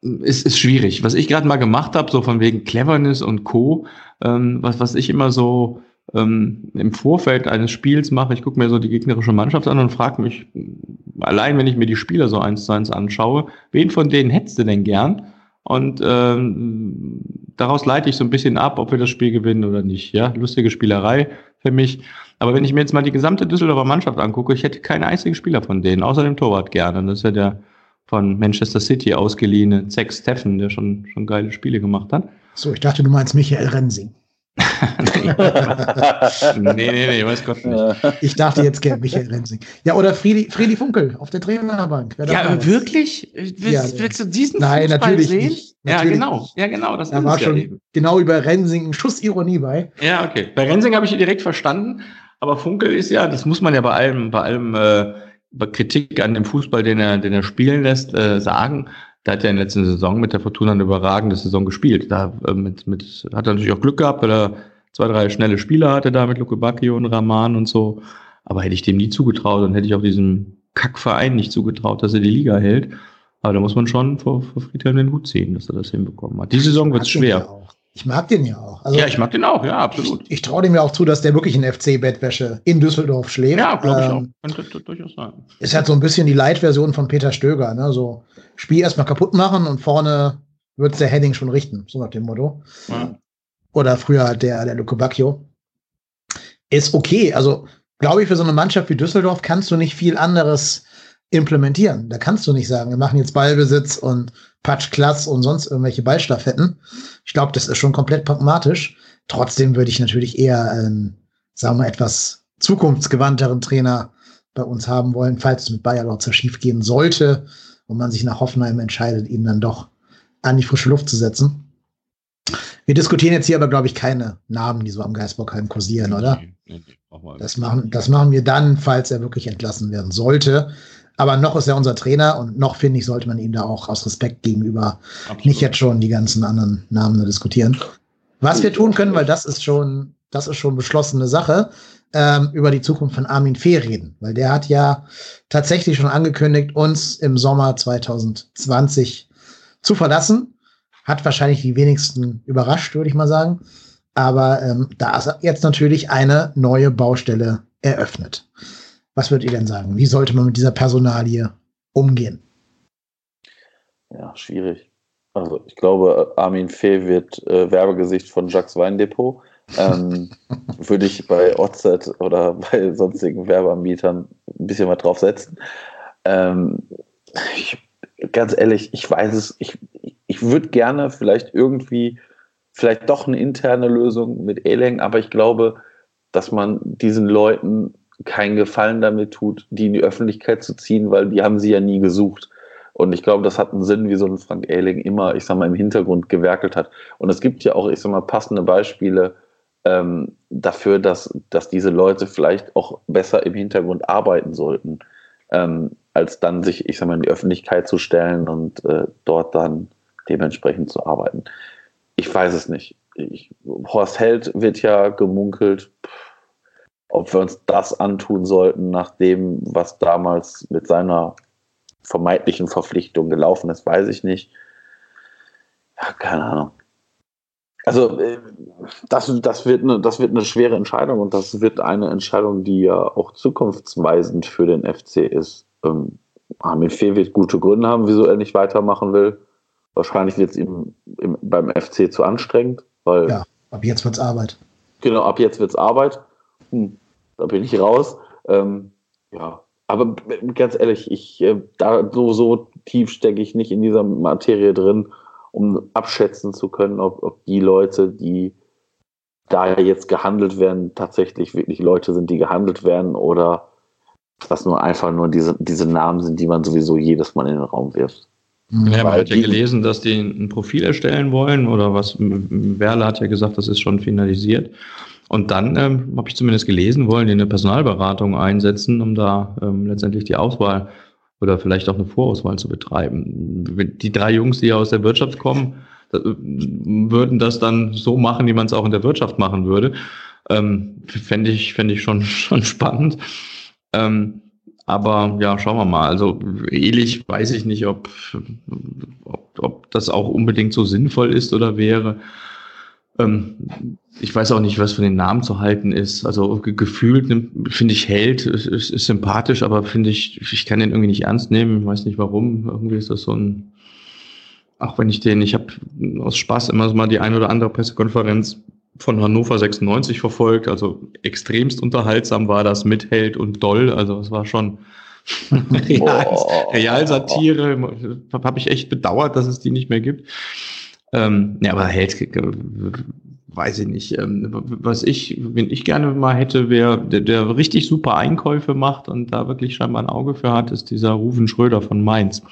ist, ist schwierig. Was ich gerade mal gemacht habe, so von wegen Cleverness und Co., ähm, was, was ich immer so ähm, im Vorfeld eines Spiels mache, ich gucke mir so die gegnerische Mannschaft an und frage mich, allein wenn ich mir die Spieler so eins zu eins anschaue, wen von denen hättest du denn gern? Und ähm, daraus leite ich so ein bisschen ab, ob wir das Spiel gewinnen oder nicht. Ja, lustige Spielerei für mich. Aber wenn ich mir jetzt mal die gesamte Düsseldorfer Mannschaft angucke, ich hätte keinen einzigen Spieler von denen, außer dem Torwart gerne. Das ist ja der von Manchester City ausgeliehene Zack Steffen, der schon, schon geile Spiele gemacht hat. So, ich dachte, du meinst Michael Rensing. nee. nee, nee, weiß Gott nicht. Ich dachte jetzt gern Michael Rensing. Ja, oder Friedi, Friedi Funkel auf der Trainerbank. Ja, aber wirklich? Willst, ja, willst, du diesen Nein, Fußball natürlich sehen? Nicht. Ja, genau. Ja, genau. Das da war schon eben. genau über Rensing ein Schuss Ironie bei. Ja, okay. Bei Rensing habe ich direkt verstanden. Aber Funkel ist ja, das muss man ja bei allem, bei allem äh, bei Kritik an dem Fußball, den er, den er spielen lässt, äh, sagen. Da hat er in der letzten Saison mit der Fortuna eine überragende Saison gespielt. Da äh, mit, mit, hat er natürlich auch Glück gehabt, weil er zwei, drei schnelle Spieler hatte da mit Luke Bacchio und Rahman und so. Aber hätte ich dem nie zugetraut, dann hätte ich auch diesem Kackverein nicht zugetraut, dass er die Liga hält. Aber da muss man schon vor, vor Friedhelm den Hut ziehen, dass er das hinbekommen hat. Die Saison wird schwer. Ich mag den ja auch. Also, ja, ich mag den auch, ja, absolut. Ich, ich traue dem ja auch zu, dass der wirklich in FC-Bettwäsche in Düsseldorf schläft. Ja, glaube ich ähm, auch. Könnte durchaus sein. Ist halt so ein bisschen die Light-Version von Peter Stöger, ne? So Spiel erstmal kaputt machen und vorne wird der Heading schon richten, so nach dem Motto. Ja. Oder früher der, der Luke Bacchio. Ist okay. Also, glaube ich, für so eine Mannschaft wie Düsseldorf kannst du nicht viel anderes implementieren. Da kannst du nicht sagen, wir machen jetzt Ballbesitz und Patsch, Klatz und sonst irgendwelche Ballstaffetten. Ich glaube, das ist schon komplett pragmatisch. Trotzdem würde ich natürlich eher, ähm, sagen wir, etwas zukunftsgewandteren Trainer bei uns haben wollen, falls es mit Bayer Lorzer schief gehen sollte und man sich nach Hoffenheim entscheidet, ihn dann doch an die frische Luft zu setzen. Wir diskutieren jetzt hier aber, glaube ich, keine Namen, die so am Geisbockheim kursieren, oder? Nee, nee, das, machen, das machen wir dann, falls er wirklich entlassen werden sollte. Aber noch ist er unser Trainer und noch, finde ich, sollte man ihm da auch aus Respekt gegenüber Absolut. nicht jetzt schon die ganzen anderen Namen diskutieren. Was wir tun können, weil das ist schon, das ist schon beschlossene Sache, ähm, über die Zukunft von Armin Fee reden. Weil der hat ja tatsächlich schon angekündigt, uns im Sommer 2020 zu verlassen. Hat wahrscheinlich die wenigsten überrascht, würde ich mal sagen. Aber ähm, da ist jetzt natürlich eine neue Baustelle eröffnet. Was würdet ihr denn sagen? Wie sollte man mit dieser Personalie umgehen? Ja, schwierig. Also ich glaube, Armin Fee wird äh, Werbegesicht von Jacques Weindepot. Ähm, würde ich bei Otzet oder bei sonstigen Werbeanbietern ein bisschen was draufsetzen. Ähm, ich, ganz ehrlich, ich weiß es, ich, ich würde gerne vielleicht irgendwie, vielleicht doch eine interne Lösung mit Eleng, aber ich glaube, dass man diesen Leuten keinen Gefallen damit tut, die in die Öffentlichkeit zu ziehen, weil die haben sie ja nie gesucht. Und ich glaube, das hat einen Sinn, wie so ein Frank Ehling immer, ich sag mal, im Hintergrund gewerkelt hat. Und es gibt ja auch, ich sag mal, passende Beispiele ähm, dafür, dass, dass diese Leute vielleicht auch besser im Hintergrund arbeiten sollten, ähm, als dann sich, ich sag mal, in die Öffentlichkeit zu stellen und äh, dort dann dementsprechend zu arbeiten. Ich weiß es nicht. Ich, Horst Held wird ja gemunkelt. Pff, ob wir uns das antun sollten, nach dem, was damals mit seiner vermeintlichen Verpflichtung gelaufen ist, weiß ich nicht. Ja, keine Ahnung. Also äh, das, das, wird eine, das wird eine schwere Entscheidung und das wird eine Entscheidung, die ja auch zukunftsweisend für den FC ist. Ähm, Armin Fee wird gute Gründe haben, wieso er nicht weitermachen will. Wahrscheinlich wird es ihm im, beim FC zu anstrengend, weil. Ja, ab jetzt wird es Arbeit. Genau, ab jetzt wird es Arbeit hm, da bin ich raus. Ähm, ja, aber ganz ehrlich, ich äh, da so, so tief stecke ich nicht in dieser Materie drin, um abschätzen zu können, ob, ob die Leute, die da jetzt gehandelt werden, tatsächlich wirklich Leute sind, die gehandelt werden oder das nur einfach nur diese, diese Namen sind, die man sowieso jedes Mal in den Raum wirft. Ja, man hat ja gelesen, dass die ein Profil erstellen wollen oder was. Werle hat ja gesagt, das ist schon finalisiert. Und dann ähm, habe ich zumindest gelesen, wollen die eine Personalberatung einsetzen, um da ähm, letztendlich die Auswahl oder vielleicht auch eine Vorauswahl zu betreiben. Die drei Jungs, die ja aus der Wirtschaft kommen, äh, würden das dann so machen, wie man es auch in der Wirtschaft machen würde. Ähm, Fände ich, fänd ich schon, schon spannend. Ähm, aber ja, schauen wir mal. Also ähnlich weiß ich nicht, ob, ob, ob das auch unbedingt so sinnvoll ist oder wäre. Ähm, ich weiß auch nicht, was von den Namen zu halten ist. Also gefühlt finde ich Held, ist, ist, ist sympathisch, aber finde ich, ich kann den irgendwie nicht ernst nehmen. Ich weiß nicht warum. Irgendwie ist das so ein, auch wenn ich den, ich habe aus Spaß immer so mal die ein oder andere Pressekonferenz von Hannover 96 verfolgt. Also extremst unterhaltsam war das mit Held und Doll. Also es war schon Real, Realsatire. Habe ich echt bedauert, dass es die nicht mehr gibt. Ähm, ja, aber Held weiß ich nicht. Ähm, was ich, wenn ich gerne mal hätte, wäre, der, der richtig super Einkäufe macht und da wirklich scheinbar ein Auge für hat, ist dieser Rufen Schröder von Mainz.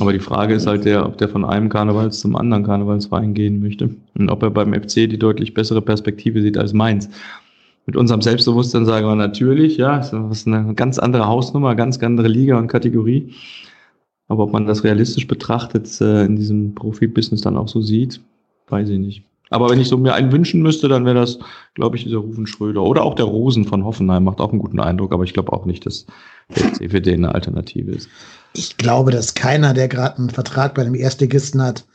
Aber die Frage ist halt der, ob der von einem Karnevals zum anderen Karnevalsverein gehen möchte und ob er beim FC die deutlich bessere Perspektive sieht als Mainz. Mit unserem Selbstbewusstsein sagen wir natürlich, ja, das ist eine ganz andere Hausnummer, ganz andere Liga und Kategorie. Aber ob man das realistisch betrachtet äh, in diesem Profibusiness dann auch so sieht, weiß ich nicht. Aber wenn ich so mir einen wünschen müsste, dann wäre das, glaube ich, dieser Rufen Schröder. Oder auch der Rosen von Hoffenheim macht auch einen guten Eindruck, aber ich glaube auch nicht, dass der CFD eine Alternative ist. Ich glaube, dass keiner, der gerade einen Vertrag bei dem Erstligisten hat,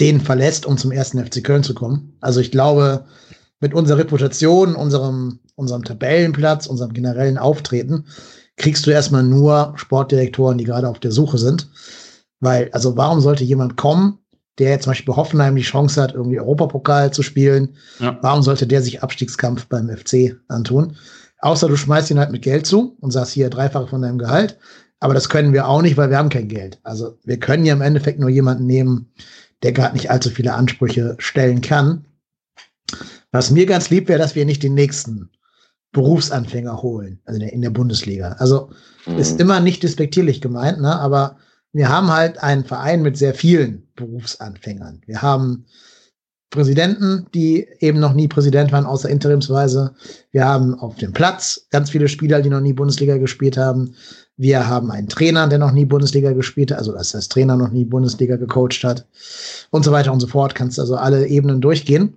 den verlässt, um zum ersten FC Köln zu kommen. Also ich glaube, mit unserer Reputation, unserem, unserem Tabellenplatz, unserem generellen Auftreten, kriegst du erstmal nur Sportdirektoren, die gerade auf der Suche sind. Weil, also warum sollte jemand kommen, der jetzt zum Beispiel bei Hoffenheim die Chance hat, irgendwie Europapokal zu spielen, ja. warum sollte der sich Abstiegskampf beim FC antun? Außer du schmeißt ihn halt mit Geld zu und sagst hier dreifache von deinem Gehalt. Aber das können wir auch nicht, weil wir haben kein Geld. Also wir können ja im Endeffekt nur jemanden nehmen, der gerade nicht allzu viele Ansprüche stellen kann. Was mir ganz lieb wäre, dass wir nicht den nächsten Berufsanfänger holen, also in der Bundesliga. Also mhm. ist immer nicht despektierlich gemeint, ne? aber wir haben halt einen Verein mit sehr vielen Berufsanfängern. Wir haben Präsidenten, die eben noch nie Präsident waren, außer interimsweise. Wir haben auf dem Platz ganz viele Spieler, die noch nie Bundesliga gespielt haben. Wir haben einen Trainer, der noch nie Bundesliga gespielt hat, also dass das Trainer noch nie Bundesliga gecoacht hat und so weiter und so fort. Kannst also alle Ebenen durchgehen.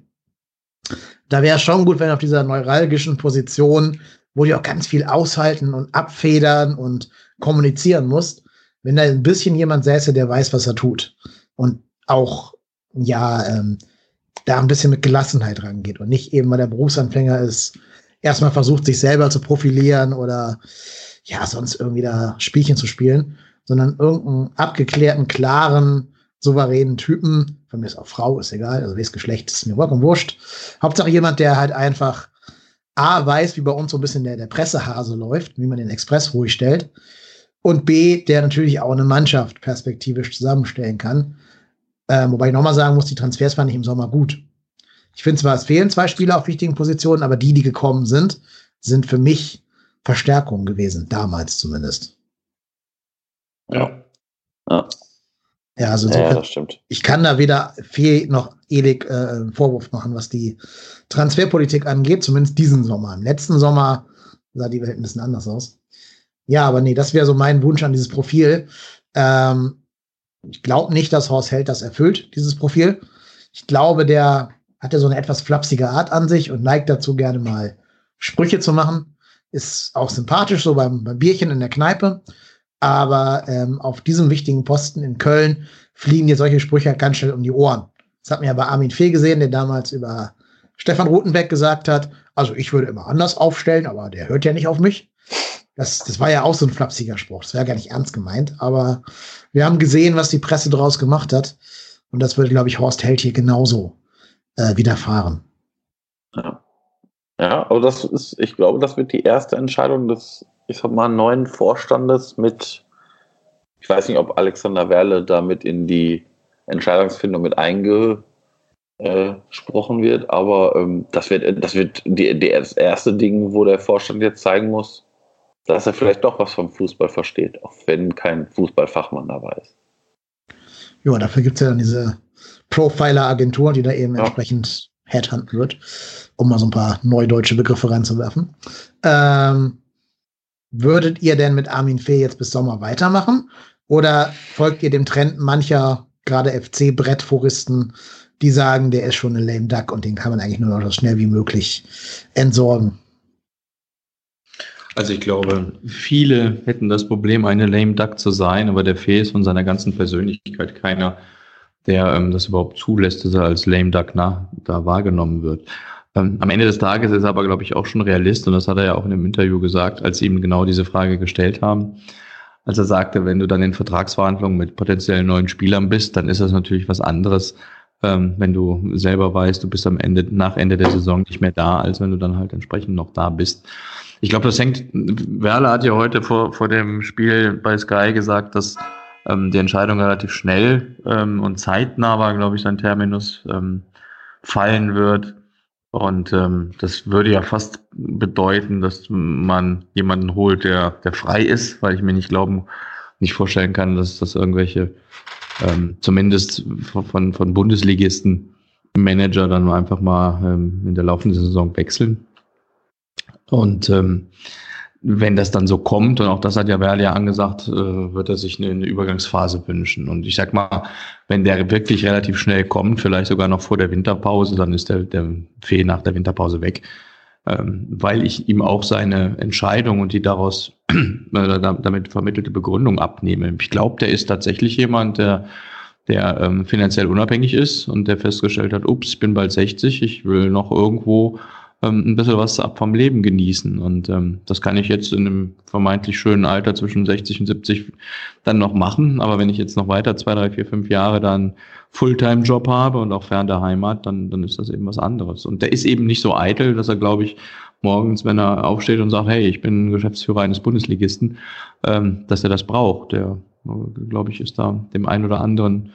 Da wäre schon gut, wenn auf dieser neuralgischen Position, wo du auch ganz viel aushalten und abfedern und kommunizieren musst, wenn da ein bisschen jemand säße, der weiß, was er tut. Und auch, ja, ähm, da ein bisschen mit Gelassenheit rangeht und nicht eben, weil der Berufsanfänger ist, erstmal versucht, sich selber zu profilieren oder ja, sonst irgendwie da Spielchen zu spielen, sondern irgendeinen abgeklärten, klaren, souveränen Typen, von mir ist auch Frau, ist egal, also welches Geschlecht ist mir vollkommen wurscht. Hauptsache jemand, der halt einfach A, weiß, wie bei uns so ein bisschen der, der Pressehase läuft, wie man den Express ruhig stellt und B, der natürlich auch eine Mannschaft perspektivisch zusammenstellen kann. Ähm, wobei ich nochmal sagen muss, die Transfers fand ich im Sommer gut. Ich finde zwar, es fehlen zwei Spieler auf wichtigen Positionen, aber die, die gekommen sind, sind für mich Verstärkungen gewesen, damals zumindest. Ja. Ja, ja also ja, das stimmt. ich kann da weder viel noch ewig äh, einen Vorwurf machen, was die Transferpolitik angeht, zumindest diesen Sommer. Im letzten Sommer sah die Welt ein bisschen anders aus. Ja, aber nee, das wäre so mein Wunsch an dieses Profil. Ähm, ich glaube nicht, dass Horst Held das erfüllt, dieses Profil. Ich glaube, der hat ja so eine etwas flapsige Art an sich und neigt dazu, gerne mal Sprüche zu machen. Ist auch sympathisch, so beim, beim Bierchen in der Kneipe. Aber ähm, auf diesem wichtigen Posten in Köln fliegen dir solche Sprüche ganz schnell um die Ohren. Das hat man ja bei Armin Fee gesehen, der damals über Stefan Rotenbeck gesagt hat, also ich würde immer anders aufstellen, aber der hört ja nicht auf mich. Das, das war ja auch so ein flapsiger Spruch. Das wäre gar nicht ernst gemeint. Aber wir haben gesehen, was die Presse daraus gemacht hat. Und das würde, glaube ich, Horst Held hier genauso äh, widerfahren. Ja. ja, aber das ist, ich glaube, das wird die erste Entscheidung des, ich sag mal, neuen Vorstandes mit, ich weiß nicht, ob Alexander Werle damit in die Entscheidungsfindung mit eingesprochen wird, aber ähm, das wird, das wird die, die, das erste Ding, wo der Vorstand jetzt zeigen muss, dass er vielleicht doch was vom Fußball versteht, auch wenn kein Fußballfachmann dabei ist. Ja, dafür gibt es ja dann diese Profiler-Agentur, die da eben ja. entsprechend headhunten wird, um mal so ein paar neudeutsche Begriffe reinzuwerfen. Ähm, würdet ihr denn mit Armin Fee jetzt bis Sommer weitermachen? Oder folgt ihr dem Trend mancher, gerade FC-Brettforisten, die sagen, der ist schon ein lame Duck und den kann man eigentlich nur noch so schnell wie möglich entsorgen? Also ich glaube, viele hätten das Problem, eine lame duck zu sein, aber der Fee ist von seiner ganzen Persönlichkeit keiner, der ähm, das überhaupt zulässt, dass er als lame duck na, da wahrgenommen wird. Ähm, am Ende des Tages ist er aber, glaube ich, auch schon Realist und das hat er ja auch in dem Interview gesagt, als sie ihm genau diese Frage gestellt haben. Als er sagte, wenn du dann in Vertragsverhandlungen mit potenziellen neuen Spielern bist, dann ist das natürlich was anderes, ähm, wenn du selber weißt, du bist am Ende, nach Ende der Saison nicht mehr da, als wenn du dann halt entsprechend noch da bist. Ich glaube, das hängt, Werle hat ja heute vor, vor dem Spiel bei Sky gesagt, dass ähm, die Entscheidung relativ schnell ähm, und zeitnah war, glaube ich, sein Terminus ähm, fallen wird. Und ähm, das würde ja fast bedeuten, dass man jemanden holt, der, der frei ist, weil ich mir nicht glauben, nicht vorstellen kann, dass das irgendwelche, ähm, zumindest von, von Bundesligisten Manager dann einfach mal ähm, in der laufenden Saison wechseln. Und ähm, wenn das dann so kommt, und auch das hat ja Werl ja angesagt, äh, wird er sich eine, Übergangsphase wünschen. Und ich sag mal, wenn der wirklich relativ schnell kommt, vielleicht sogar noch vor der Winterpause, dann ist der, der Fee nach der Winterpause weg. Ähm, weil ich ihm auch seine Entscheidung und die daraus äh, damit vermittelte Begründung abnehme. Ich glaube, der ist tatsächlich jemand, der der ähm, finanziell unabhängig ist und der festgestellt hat, ups, ich bin bald 60, ich will noch irgendwo ähm, ein bisschen was ab vom Leben genießen. Und ähm, das kann ich jetzt in einem vermeintlich schönen Alter zwischen 60 und 70 dann noch machen. Aber wenn ich jetzt noch weiter zwei, drei, vier, fünf Jahre dann Fulltime-Job habe und auch fern der Heimat, dann, dann ist das eben was anderes. Und der ist eben nicht so eitel, dass er, glaube ich, morgens, wenn er aufsteht und sagt, hey, ich bin Geschäftsführer eines Bundesligisten, ähm, dass er das braucht. Der, glaube ich, ist da dem einen oder anderen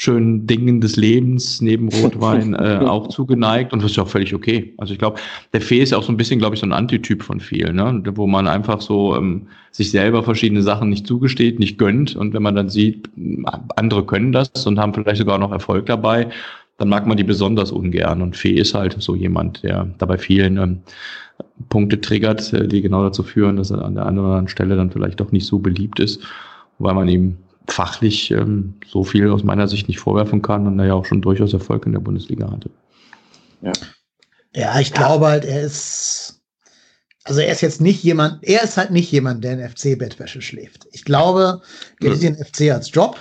schönen Dingen des Lebens neben Rotwein äh, auch zugeneigt und das ist ja auch völlig okay. Also ich glaube, der Fee ist auch so ein bisschen, glaube ich, so ein Antityp von vielen, ne? wo man einfach so ähm, sich selber verschiedene Sachen nicht zugesteht, nicht gönnt und wenn man dann sieht, andere können das und haben vielleicht sogar noch Erfolg dabei, dann mag man die besonders ungern und Fee ist halt so jemand, der dabei vielen ähm, Punkte triggert, äh, die genau dazu führen, dass er an der einen oder anderen Stelle dann vielleicht doch nicht so beliebt ist, weil man ihm fachlich ähm, so viel aus meiner Sicht nicht vorwerfen kann und er ja auch schon durchaus Erfolg in der Bundesliga hatte. Ja, ja ich glaube halt, er ist, also er ist jetzt nicht jemand, er ist halt nicht jemand, der in FC-Bettwäsche schläft. Ich glaube, der sieht den FC als Job.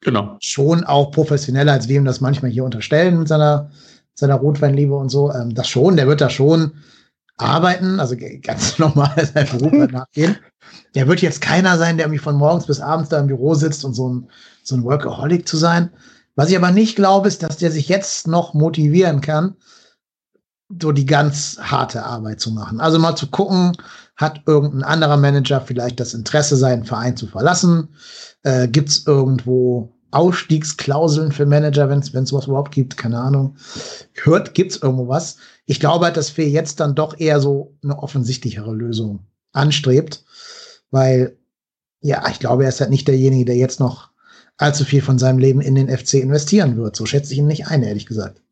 Genau. Schon auch professioneller, als wir ihm das manchmal hier unterstellen mit seiner, seiner Rotweinliebe und so. Ähm, das schon, der wird da schon arbeiten, also ganz normal seinem Beruf nachgehen. Der wird jetzt keiner sein, der irgendwie von morgens bis abends da im Büro sitzt und so ein, so ein Workaholic zu sein. Was ich aber nicht glaube, ist, dass der sich jetzt noch motivieren kann, so die ganz harte Arbeit zu machen. Also mal zu gucken, hat irgendein anderer Manager vielleicht das Interesse, seinen Verein zu verlassen? Äh, Gibt es irgendwo Ausstiegsklauseln für Manager, wenn es sowas überhaupt gibt? Keine Ahnung. Hört, gibt es irgendwo was? Ich glaube halt, dass Fee jetzt dann doch eher so eine offensichtlichere Lösung anstrebt, weil ja, ich glaube, er ist halt nicht derjenige, der jetzt noch allzu viel von seinem Leben in den FC investieren wird. So schätze ich ihn nicht ein, ehrlich gesagt.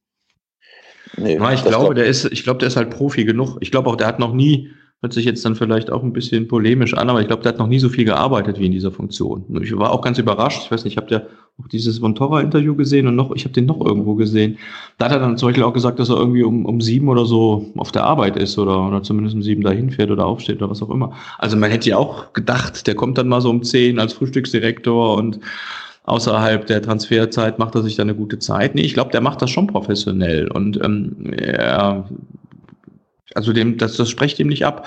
Nee, ich glaube, der ist, ich glaube, der ist halt Profi genug. Ich glaube auch, der hat noch nie Hört sich jetzt dann vielleicht auch ein bisschen polemisch an, aber ich glaube, der hat noch nie so viel gearbeitet wie in dieser Funktion. Ich war auch ganz überrascht. Ich weiß nicht, ich habe ja auch dieses Vontora-Interview gesehen und noch, ich habe den noch irgendwo gesehen. Da hat er dann zum Beispiel auch gesagt, dass er irgendwie um, um sieben oder so auf der Arbeit ist oder, oder zumindest um sieben dahin fährt oder aufsteht oder was auch immer. Also man hätte ja auch gedacht, der kommt dann mal so um zehn als Frühstücksdirektor und außerhalb der Transferzeit macht er sich da eine gute Zeit. Nee, ich glaube, der macht das schon professionell und ähm, er also dem, das, das spricht ihm nicht ab.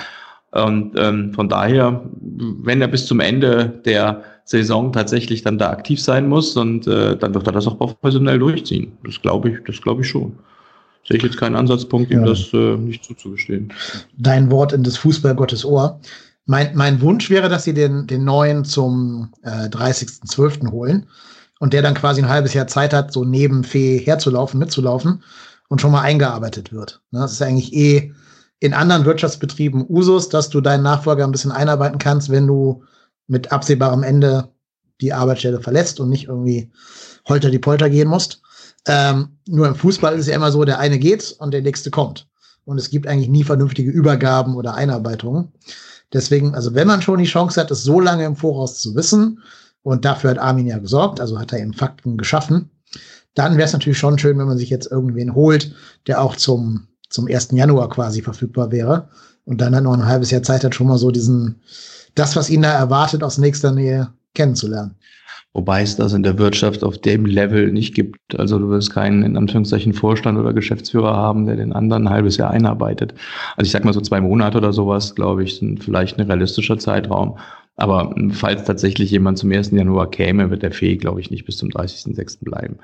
Und ähm, von daher, wenn er bis zum Ende der Saison tatsächlich dann da aktiv sein muss, und äh, dann wird er das auch professionell durchziehen. Das glaube ich, das glaube ich schon. Sehe ich jetzt keinen Ansatzpunkt, ihm ja. das äh, nicht zuzugestehen. Dein Wort in des Fußballgottes Ohr. Mein, mein Wunsch wäre, dass sie den, den neuen zum äh, 30.12. holen und der dann quasi ein halbes Jahr Zeit hat, so neben Fee herzulaufen, mitzulaufen und schon mal eingearbeitet wird. Ne, das ist eigentlich eh in anderen Wirtschaftsbetrieben Usus, dass du deinen Nachfolger ein bisschen einarbeiten kannst, wenn du mit absehbarem Ende die Arbeitsstelle verlässt und nicht irgendwie holter die Polter gehen musst. Ähm, nur im Fußball ist es ja immer so, der eine geht und der nächste kommt. Und es gibt eigentlich nie vernünftige Übergaben oder Einarbeitungen. Deswegen, also wenn man schon die Chance hat, es so lange im Voraus zu wissen, und dafür hat Armin ja gesorgt, also hat er eben Fakten geschaffen, dann wäre es natürlich schon schön, wenn man sich jetzt irgendwen holt, der auch zum zum 1. Januar quasi verfügbar wäre. Und dann hat noch ein halbes Jahr Zeit hat, schon mal so diesen, das, was ihn da erwartet, aus nächster Nähe kennenzulernen. Wobei es das in der Wirtschaft auf dem Level nicht gibt. Also du wirst keinen, in Anführungszeichen, Vorstand oder Geschäftsführer haben, der den anderen ein halbes Jahr einarbeitet. Also ich sag mal so zwei Monate oder sowas, glaube ich, sind vielleicht ein realistischer Zeitraum. Aber falls tatsächlich jemand zum 1. Januar käme, wird der Fee, glaube ich, nicht bis zum 30.06. bleiben.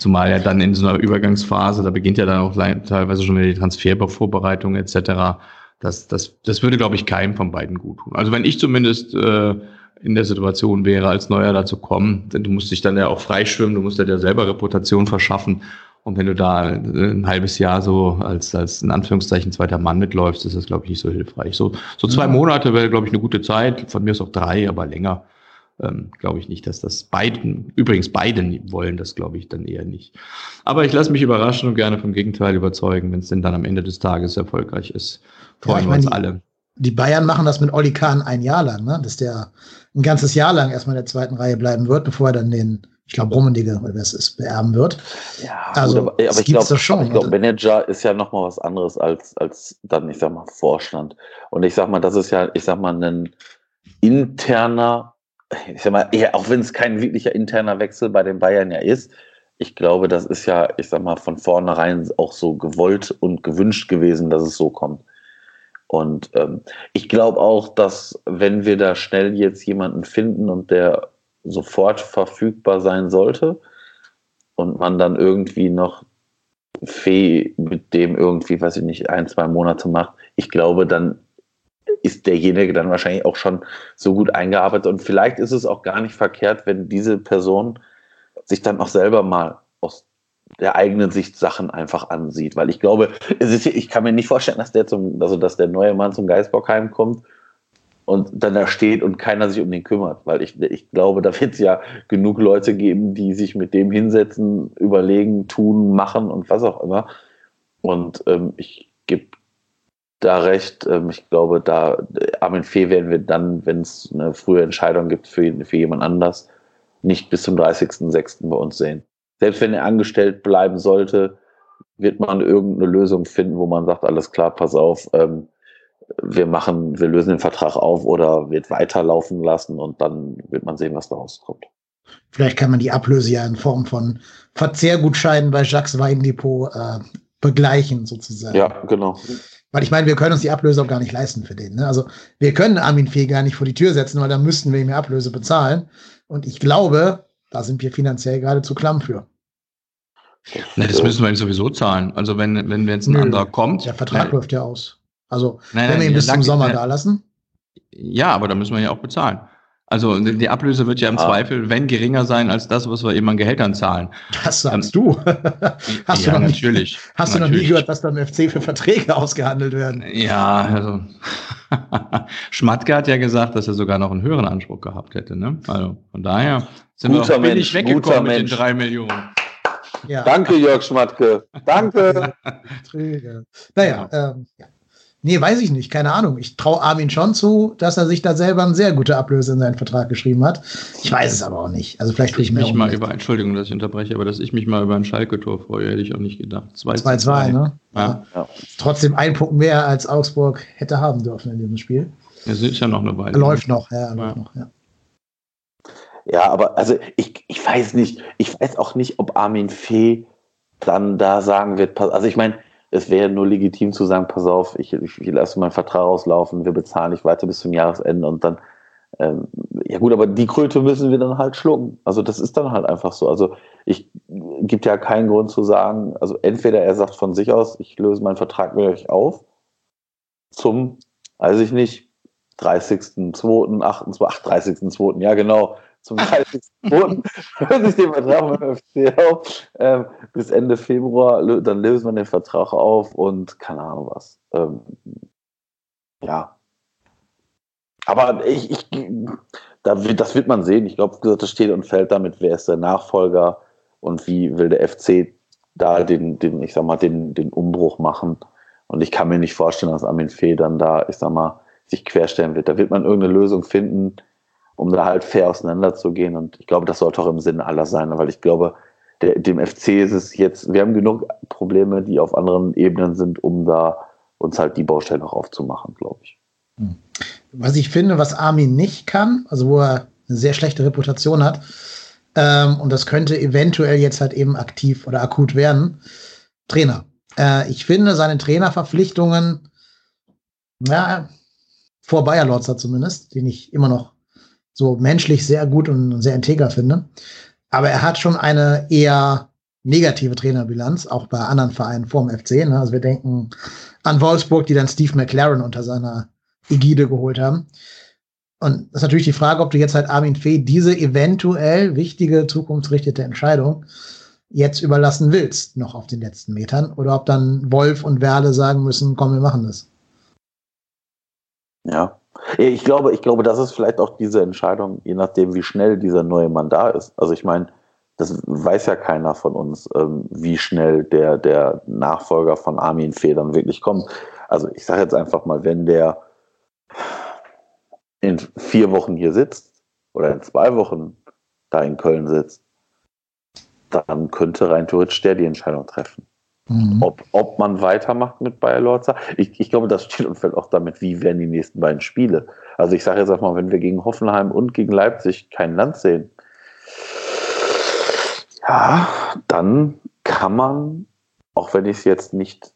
Zumal er dann in so einer Übergangsphase, da beginnt ja dann auch teilweise schon wieder die Transfervorbereitung etc. Das, das, das würde, glaube ich, keinem von beiden gut tun. Also wenn ich zumindest äh, in der Situation wäre, als Neuer dazu kommen, denn du musst dich dann ja auch freischwimmen, du musst dir ja selber Reputation verschaffen. Und wenn du da ein halbes Jahr so als, als in Anführungszeichen zweiter Mann mitläufst, ist das, glaube ich, nicht so hilfreich. So, so zwei mhm. Monate wäre, glaube ich, eine gute Zeit. Von mir ist auch drei, aber länger ähm, glaube ich nicht, dass das beiden, übrigens beiden wollen das, glaube ich, dann eher nicht. Aber ich lasse mich überraschen und gerne vom Gegenteil überzeugen, wenn es denn dann am Ende des Tages erfolgreich ist. Freuen ja, wir uns die, alle. Die Bayern machen das mit Olli Kahn ein Jahr lang, ne? dass der ein ganzes Jahr lang erstmal in der zweiten Reihe bleiben wird, bevor er dann den ich glaube, Rummenigge, wer es ist, beerben wird. Ja, also, gut, aber, aber ich glaube, glaub, Manager ist ja nochmal was anderes als, als dann, ich sag mal, Vorstand. Und ich sag mal, das ist ja, ich sag mal, ein interner, ich sag mal, eher, auch wenn es kein wirklicher interner Wechsel bei den Bayern ja ist, ich glaube, das ist ja, ich sag mal, von vornherein auch so gewollt und gewünscht gewesen, dass es so kommt. Und ähm, ich glaube auch, dass wenn wir da schnell jetzt jemanden finden und der sofort verfügbar sein sollte und man dann irgendwie noch Fee mit dem irgendwie, weiß ich nicht, ein, zwei Monate macht, ich glaube, dann ist derjenige dann wahrscheinlich auch schon so gut eingearbeitet. Und vielleicht ist es auch gar nicht verkehrt, wenn diese Person sich dann auch selber mal aus der eigenen Sicht Sachen einfach ansieht. Weil ich glaube, ist, ich kann mir nicht vorstellen, dass der zum, also dass der neue Mann zum Geisbockheim kommt und dann da steht und keiner sich um den kümmert. Weil ich, ich glaube, da wird es ja genug Leute geben, die sich mit dem hinsetzen, überlegen, tun, machen und was auch immer. Und ähm, ich gebe da recht. Ähm, ich glaube, da Armin Fee werden wir dann, wenn es eine frühe Entscheidung gibt für, für jemand anders, nicht bis zum 30.06. bei uns sehen. Selbst wenn er angestellt bleiben sollte, wird man irgendeine Lösung finden, wo man sagt, alles klar, pass auf, ähm, wir machen, wir lösen den Vertrag auf oder wird weiterlaufen lassen und dann wird man sehen, was daraus kommt. Vielleicht kann man die Ablöse ja in Form von Verzehrgutscheinen bei Jacques Weindepot äh, begleichen, sozusagen. Ja, genau. Weil ich meine, wir können uns die Ablöse auch gar nicht leisten für den. Ne? Also wir können Armin Fee gar nicht vor die Tür setzen, weil dann müssten wir ihm Ablöse bezahlen. Und ich glaube, da sind wir finanziell gerade zu klamm für. Ne, das müssen wir ihm sowieso zahlen. Also wenn, wenn jetzt ein Nö, anderer kommt. Der Vertrag ne, läuft ja aus. Also, nein, wenn wir ihn bis zum Sommer da lassen. Ja, aber da müssen wir ja auch bezahlen. Also die Ablöse wird ja im ah. Zweifel, wenn geringer sein als das, was wir eben an Gehältern zahlen. Das sagst ähm, du. hast ja, du noch natürlich. Nie, hast natürlich. du noch nie gehört, was beim FC für Verträge ausgehandelt werden? Ja, also Schmatke hat ja gesagt, dass er sogar noch einen höheren Anspruch gehabt hätte. Ne? Also von daher sind guter wir auch billig weggekommen mit den drei Millionen. Ja. Danke, Jörg Schmatke. Danke. naja, ähm, ja. Nee, weiß ich nicht, keine Ahnung. Ich traue Armin schon zu, dass er sich da selber eine sehr gute Ablöse in seinen Vertrag geschrieben hat. Ich weiß es aber auch nicht. Also vielleicht ich mich mal über, Entschuldigung, dass ich unterbreche, aber dass ich mich mal über ein Schalke-Tor freue, hätte ich auch nicht gedacht. 2-2, ne? Ja. ja. Trotzdem ein Punkt mehr als Augsburg hätte haben dürfen in diesem Spiel. Es ist ja noch eine Weile. Läuft noch, ja, ja. läuft noch, ja. Ja, aber also ich, ich weiß nicht, ich weiß auch nicht, ob Armin Fee dann da sagen wird, also ich meine, es wäre nur legitim zu sagen, pass auf, ich, ich, ich lasse meinen Vertrag auslaufen, wir bezahlen nicht weiter bis zum Jahresende und dann, ähm, ja gut, aber die Kröte müssen wir dann halt schlucken. Also das ist dann halt einfach so. Also ich gibt ja keinen Grund zu sagen, also entweder er sagt von sich aus, ich löse meinen Vertrag mit euch auf zum, weiß ich nicht, 30.2., 28., 30.2., ja genau, zum 30.02. löse ich den Vertrag mit dem FC auf. Ähm, bis Ende Februar, dann lösen wir den Vertrag auf und keine Ahnung was. Ähm, ja. Aber ich, ich da wird, das wird man sehen. Ich glaube, das steht und fällt damit, wer ist der Nachfolger und wie will der FC da den, den ich sag mal, den, den Umbruch machen. Und ich kann mir nicht vorstellen, dass Armin Fee dann da, ich sag mal, sich querstellen wird. Da wird man irgendeine Lösung finden, um da halt fair auseinanderzugehen. Und ich glaube, das sollte auch im Sinne aller sein, weil ich glaube, der, dem FC ist es jetzt, wir haben genug Probleme, die auf anderen Ebenen sind, um da uns halt die Baustelle auch aufzumachen, glaube ich. Hm. Was ich finde, was Armin nicht kann, also wo er eine sehr schlechte Reputation hat, ähm, und das könnte eventuell jetzt halt eben aktiv oder akut werden, Trainer. Äh, ich finde seine Trainerverpflichtungen, ja, vor Bayer Lorzer zumindest, den ich immer noch so menschlich sehr gut und sehr integer finde. Aber er hat schon eine eher negative Trainerbilanz, auch bei anderen Vereinen vorm FC. Ne? Also wir denken an Wolfsburg, die dann Steve McLaren unter seiner Ägide geholt haben. Und das ist natürlich die Frage, ob du jetzt halt Armin Fee diese eventuell wichtige, zukunftsrichtete Entscheidung jetzt überlassen willst, noch auf den letzten Metern, oder ob dann Wolf und Werle sagen müssen, komm, wir machen das. Ja. Ich glaube, ich glaube, das ist vielleicht auch diese Entscheidung, je nachdem, wie schnell dieser neue Mann da ist. Also ich meine, das weiß ja keiner von uns, ähm, wie schnell der, der Nachfolger von Armin Federn wirklich kommt. Also ich sage jetzt einfach mal, wenn der in vier Wochen hier sitzt oder in zwei Wochen da in Köln sitzt, dann könnte rein theoretisch der die Entscheidung treffen. Mhm. Ob, ob man weitermacht mit Bayer Lorza. Ich, ich glaube, das steht und fällt auch damit, wie werden die nächsten beiden Spiele. Also ich sage jetzt einfach mal, wenn wir gegen Hoffenheim und gegen Leipzig kein Land sehen, ja, dann kann man, auch wenn ich es jetzt nicht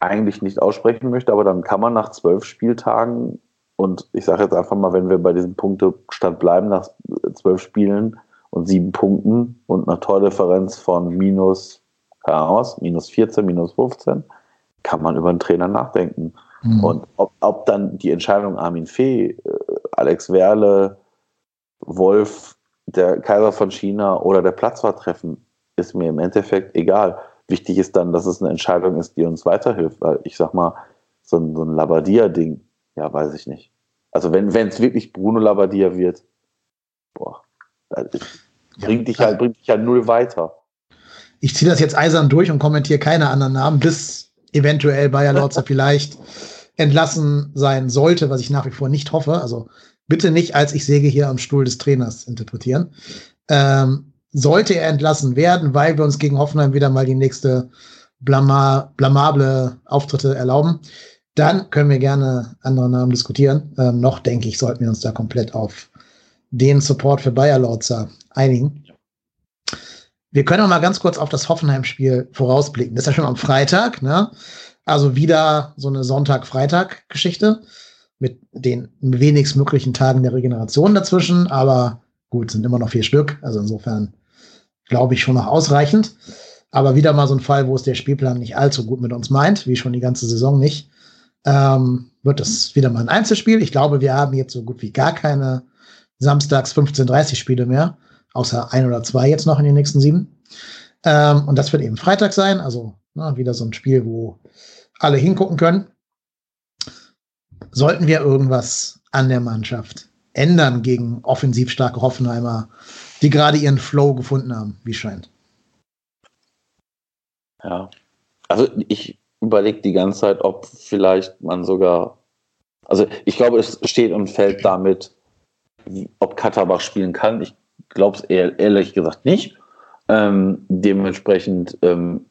eigentlich nicht aussprechen möchte, aber dann kann man nach zwölf Spieltagen und ich sage jetzt einfach mal, wenn wir bei diesem Punktestand bleiben, nach zwölf Spielen und sieben Punkten und einer Tordifferenz von minus, Ahnung, minus 14, minus 15, kann man über einen Trainer nachdenken. Mhm. Und ob, ob dann die Entscheidung Armin Fee, äh, Alex Werle, Wolf, der Kaiser von China oder der Platzwart treffen, ist mir im Endeffekt egal. Wichtig ist dann, dass es eine Entscheidung ist, die uns weiterhilft, weil ich sag mal, so ein, so ein Labadia-Ding, ja, weiß ich nicht. Also wenn es wirklich Bruno Labadia wird, boah, bringt, dich halt, bringt dich halt null weiter. Ich ziehe das jetzt eisern durch und kommentiere keine anderen Namen, bis eventuell Bayer Lorzer vielleicht entlassen sein sollte, was ich nach wie vor nicht hoffe. Also bitte nicht als ich säge hier am Stuhl des Trainers interpretieren. Ähm, sollte er entlassen werden, weil wir uns gegen Hoffenheim wieder mal die nächste blama blamable Auftritte erlauben, dann können wir gerne andere Namen diskutieren. Ähm, noch denke ich, sollten wir uns da komplett auf den Support für Bayer Lorzer einigen. Wir können auch mal ganz kurz auf das Hoffenheim-Spiel vorausblicken. Das ist ja schon am Freitag, ne? Also wieder so eine Sonntag-Freitag-Geschichte mit den wenigstmöglichen Tagen der Regeneration dazwischen, aber gut, sind immer noch vier Stück. Also insofern glaube ich schon noch ausreichend. Aber wieder mal so ein Fall, wo es der Spielplan nicht allzu gut mit uns meint, wie schon die ganze Saison nicht. Ähm, wird das wieder mal ein Einzelspiel. Ich glaube, wir haben jetzt so gut wie gar keine samstags 15:30 Spiele mehr, außer ein oder zwei jetzt noch in den nächsten sieben. Ähm, und das wird eben Freitag sein, also na, wieder so ein Spiel, wo alle hingucken können. Sollten wir irgendwas an der Mannschaft ändern gegen offensiv starke Hoffenheimer, die gerade ihren Flow gefunden haben, wie scheint? Ja, also ich überlege die ganze Zeit, ob vielleicht man sogar, also ich glaube, es steht und fällt damit, ob Katterbach spielen kann. Ich glaube es ehrlich gesagt nicht. Ähm, dementsprechend ähm,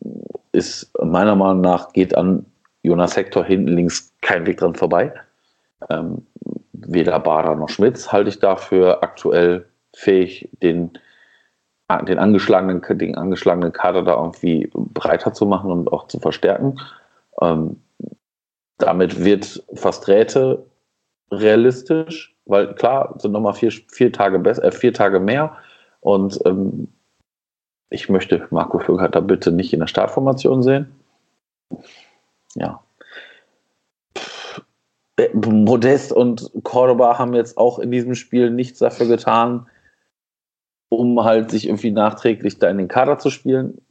ist meiner Meinung nach geht an Jonas Hector hinten links kein Weg dran vorbei. Ähm, weder Bader noch Schmitz halte ich dafür aktuell fähig, den, den, angeschlagenen, den angeschlagenen Kader da irgendwie breiter zu machen und auch zu verstärken. Ähm, damit wird fast Räte realistisch, weil klar, sind nochmal vier, vier, Tage äh, vier Tage mehr und ähm, ich möchte Marco Vögert da bitte nicht in der Startformation sehen. Ja. Modest und Cordoba haben jetzt auch in diesem Spiel nichts dafür getan, um halt sich irgendwie nachträglich da in den Kader zu spielen.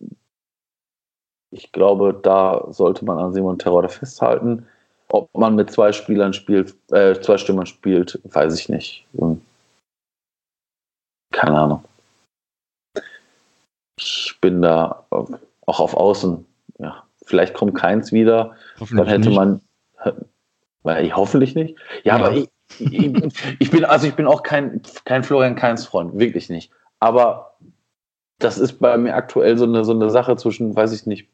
Ich glaube, da sollte man an Simon Terodde festhalten. Ob man mit zwei Spielern spielt, äh, zwei Stürmern spielt, weiß ich nicht. Hm. Keine Ahnung. Ich bin da auch auf Außen. Ja, vielleicht kommt keins wieder. Dann hätte nicht. man, weil ich hoffentlich nicht. Ja, ja. aber ich, ich, ich, bin also ich bin auch kein kein Florian Keins Freund, wirklich nicht. Aber das ist bei mir aktuell so eine, so eine Sache zwischen, weiß ich nicht,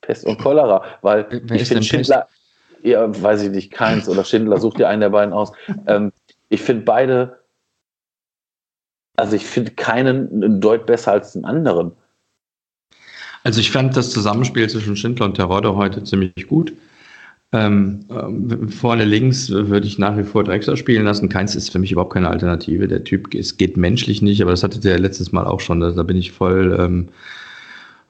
Pest und Cholera, weil Wer ich finde Schindler, ja, weiß ich nicht, keins oder Schindler, sucht dir einen der beiden aus. Ähm, ich finde beide, also ich finde keinen deut besser als den anderen. Also ich fand das Zusammenspiel zwischen Schindler und Terodde heute ziemlich gut. Ähm, ähm, vorne links würde ich nach wie vor Drexler spielen lassen. Keins ist für mich überhaupt keine Alternative. Der Typ, es geht menschlich nicht, aber das hatte der letztes Mal auch schon. Da, da bin ich voll, ähm,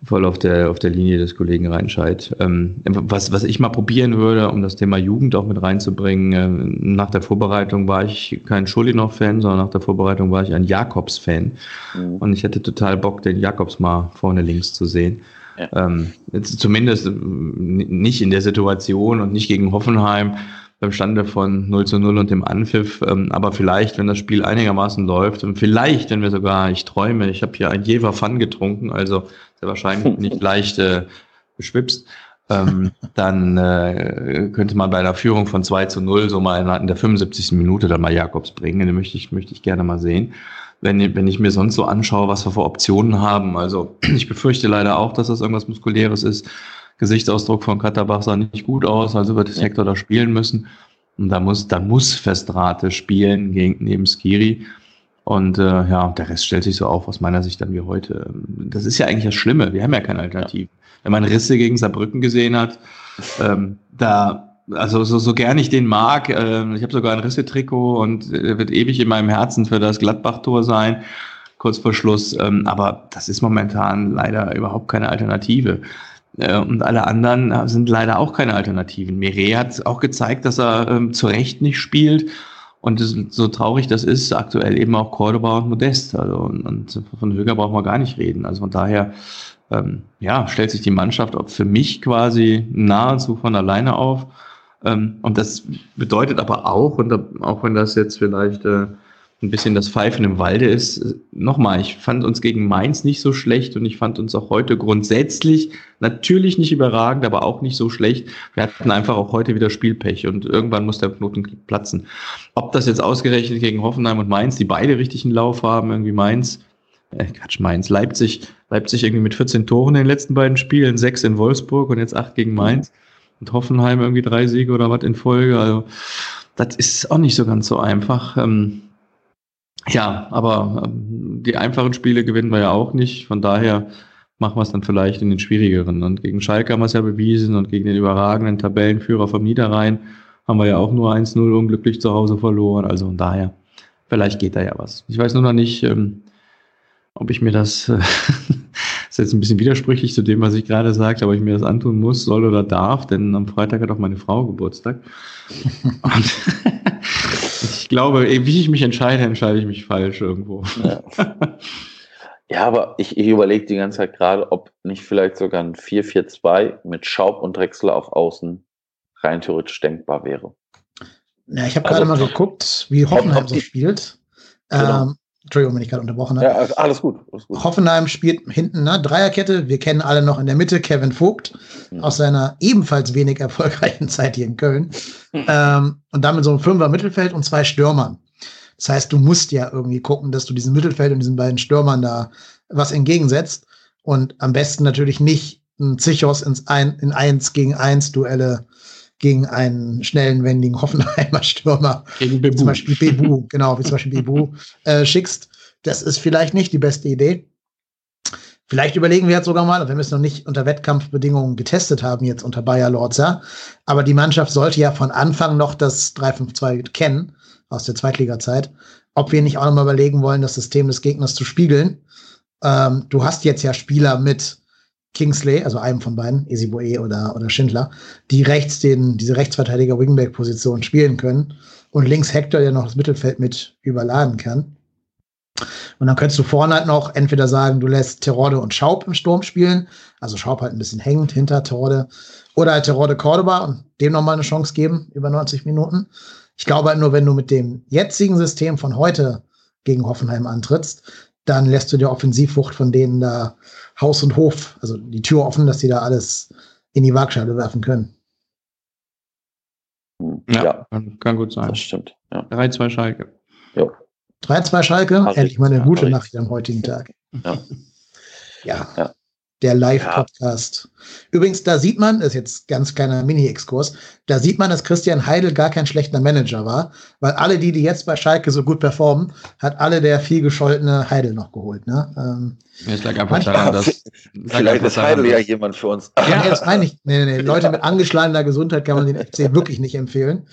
voll auf der, auf der Linie des Kollegen Reinscheid. Ähm, was, was ich mal probieren würde, um das Thema Jugend auch mit reinzubringen, äh, nach der Vorbereitung war ich kein Schulinov-Fan, sondern nach der Vorbereitung war ich ein Jakobs-Fan. Mhm. Und ich hätte total Bock, den Jakobs mal vorne links zu sehen. Ja. Ähm, zumindest äh, nicht in der Situation und nicht gegen Hoffenheim beim Stande von 0 zu 0 und dem Anpfiff. Ähm, aber vielleicht, wenn das Spiel einigermaßen läuft und vielleicht, wenn wir sogar, ich träume, ich habe hier ein Jever Fun getrunken, also sehr wahrscheinlich nicht leicht äh, beschwipst, ähm, dann äh, könnte man bei einer Führung von 2 zu 0 so mal in, der 75. Minute dann mal Jakobs bringen. Den möchte ich, möchte ich gerne mal sehen. Wenn, wenn ich mir sonst so anschaue, was wir für Optionen haben. Also ich befürchte leider auch, dass das irgendwas Muskuläres ist. Gesichtsausdruck von Katterbach sah nicht gut aus, also wird Hector da spielen müssen. Und da muss, da muss Festrate spielen gegen, neben Skiri. Und äh, ja, der Rest stellt sich so auf aus meiner Sicht dann wie heute. Das ist ja eigentlich das Schlimme. Wir haben ja keine Alternative. Ja. Wenn man Risse gegen Saarbrücken gesehen hat, ähm, da, also so, so gern ich den mag, äh, ich habe sogar ein Risse-Trikot und er wird ewig in meinem Herzen für das Gladbach-Tor sein, kurz vor Schluss. Ähm, aber das ist momentan leider überhaupt keine Alternative. Äh, und alle anderen sind leider auch keine Alternativen. Mire hat auch gezeigt, dass er ähm, zu Recht nicht spielt. Und das, so traurig das ist, aktuell eben auch Cordoba und Modest. Also, und, und von Höger brauchen wir gar nicht reden. Also von daher, ähm, ja, stellt sich die Mannschaft für mich quasi nahezu von alleine auf. Ähm, und das bedeutet aber auch, und da, auch wenn das jetzt vielleicht äh, ein bisschen das Pfeifen im Walde ist. Nochmal, ich fand uns gegen Mainz nicht so schlecht und ich fand uns auch heute grundsätzlich natürlich nicht überragend, aber auch nicht so schlecht. Wir hatten einfach auch heute wieder Spielpech und irgendwann muss der Knoten platzen. Ob das jetzt ausgerechnet gegen Hoffenheim und Mainz, die beide richtigen Lauf haben, irgendwie Mainz, äh, Quatsch, Mainz, Leipzig, Leipzig irgendwie mit 14 Toren in den letzten beiden Spielen, sechs in Wolfsburg und jetzt acht gegen Mainz und Hoffenheim irgendwie drei Siege oder was in Folge. Also das ist auch nicht so ganz so einfach. Ähm, ja, aber ähm, die einfachen Spiele gewinnen wir ja auch nicht. Von daher machen wir es dann vielleicht in den schwierigeren. Und gegen Schalke haben wir es ja bewiesen und gegen den überragenden Tabellenführer vom Niederrhein haben wir ja auch nur 1-0 unglücklich zu Hause verloren. Also von daher, vielleicht geht da ja was. Ich weiß nur noch nicht, ähm, ob ich mir das, äh, ist jetzt ein bisschen widersprüchlich zu dem, was ich gerade sagte, aber ich mir das antun muss, soll oder darf, denn am Freitag hat auch meine Frau Geburtstag. Und ich glaube, wie ich mich entscheide, entscheide ich mich falsch irgendwo. Ja, ja aber ich, ich überlege die ganze Zeit gerade, ob nicht vielleicht sogar ein 4-4-2 mit Schaub und Drechsler auf Außen rein theoretisch denkbar wäre. Ja, ich habe also, gerade mal geguckt, wie Hoffenheim so spielt. Genau. Ähm, Entschuldigung, wenn ich gerade unterbrochen habe. Ja, also alles gut, alles gut. Hoffenheim spielt hinten, ne? Dreierkette. Wir kennen alle noch in der Mitte Kevin Vogt mhm. aus seiner ebenfalls wenig erfolgreichen Zeit hier in Köln. Mhm. Ähm, und damit so ein Fünfer Mittelfeld und zwei Stürmern. Das heißt, du musst ja irgendwie gucken, dass du diesem Mittelfeld und diesen beiden Stürmern da was entgegensetzt. Und am besten natürlich nicht ein Zichos ins ein, in eins gegen eins Duelle gegen einen schnellen, wendigen Hoffenheimer Stürmer, gegen Bebu. zum Beispiel Bebu, genau, wie zum Beispiel Bebu, äh, schickst. Das ist vielleicht nicht die beste Idee. Vielleicht überlegen wir jetzt sogar mal, wenn wir es noch nicht unter Wettkampfbedingungen getestet haben, jetzt unter Bayer Lorza. Aber die Mannschaft sollte ja von Anfang noch das 3-5-2 kennen, aus der Zweitliga-Zeit. Ob wir nicht auch noch mal überlegen wollen, das System des Gegners zu spiegeln. Ähm, du hast jetzt ja Spieler mit Kingsley, also einem von beiden, Esiboe oder, oder Schindler, die rechts den, diese Rechtsverteidiger Wingback-Position spielen können und links Hector, der noch das Mittelfeld mit überladen kann. Und dann könntest du vorne halt noch entweder sagen, du lässt Terode und Schaub im Sturm spielen, also Schaub halt ein bisschen hängend hinter Terode, oder halt Terode Cordoba und dem nochmal eine Chance geben über 90 Minuten. Ich glaube halt nur, wenn du mit dem jetzigen System von heute gegen Hoffenheim antrittst, dann lässt du die Offensivwucht von denen da Haus und Hof, also die Tür offen, dass die da alles in die Waagschale werfen können. Ja, ja. Kann, kann, gut sein. Das stimmt. Ja. 3-2 Schalke. Ja. 3-2 Schalke, endlich mal eine gute Nachricht am heutigen Tag. Ja. ja. Der Live-Podcast. Ja. Übrigens, da sieht man, das ist jetzt ganz kleiner Mini-Exkurs, da sieht man, dass Christian Heidel gar kein schlechter Manager war, weil alle die, die jetzt bei Schalke so gut performen, hat alle der viel gescholtene Heidel noch geholt. Ne? Ähm, es lag einfach daran, dass. Vielleicht ist Heidel ja jemand für uns. Ja, jetzt meine ich, nee, nee, nee, Leute mit angeschlagener Gesundheit kann man den FC wirklich nicht empfehlen.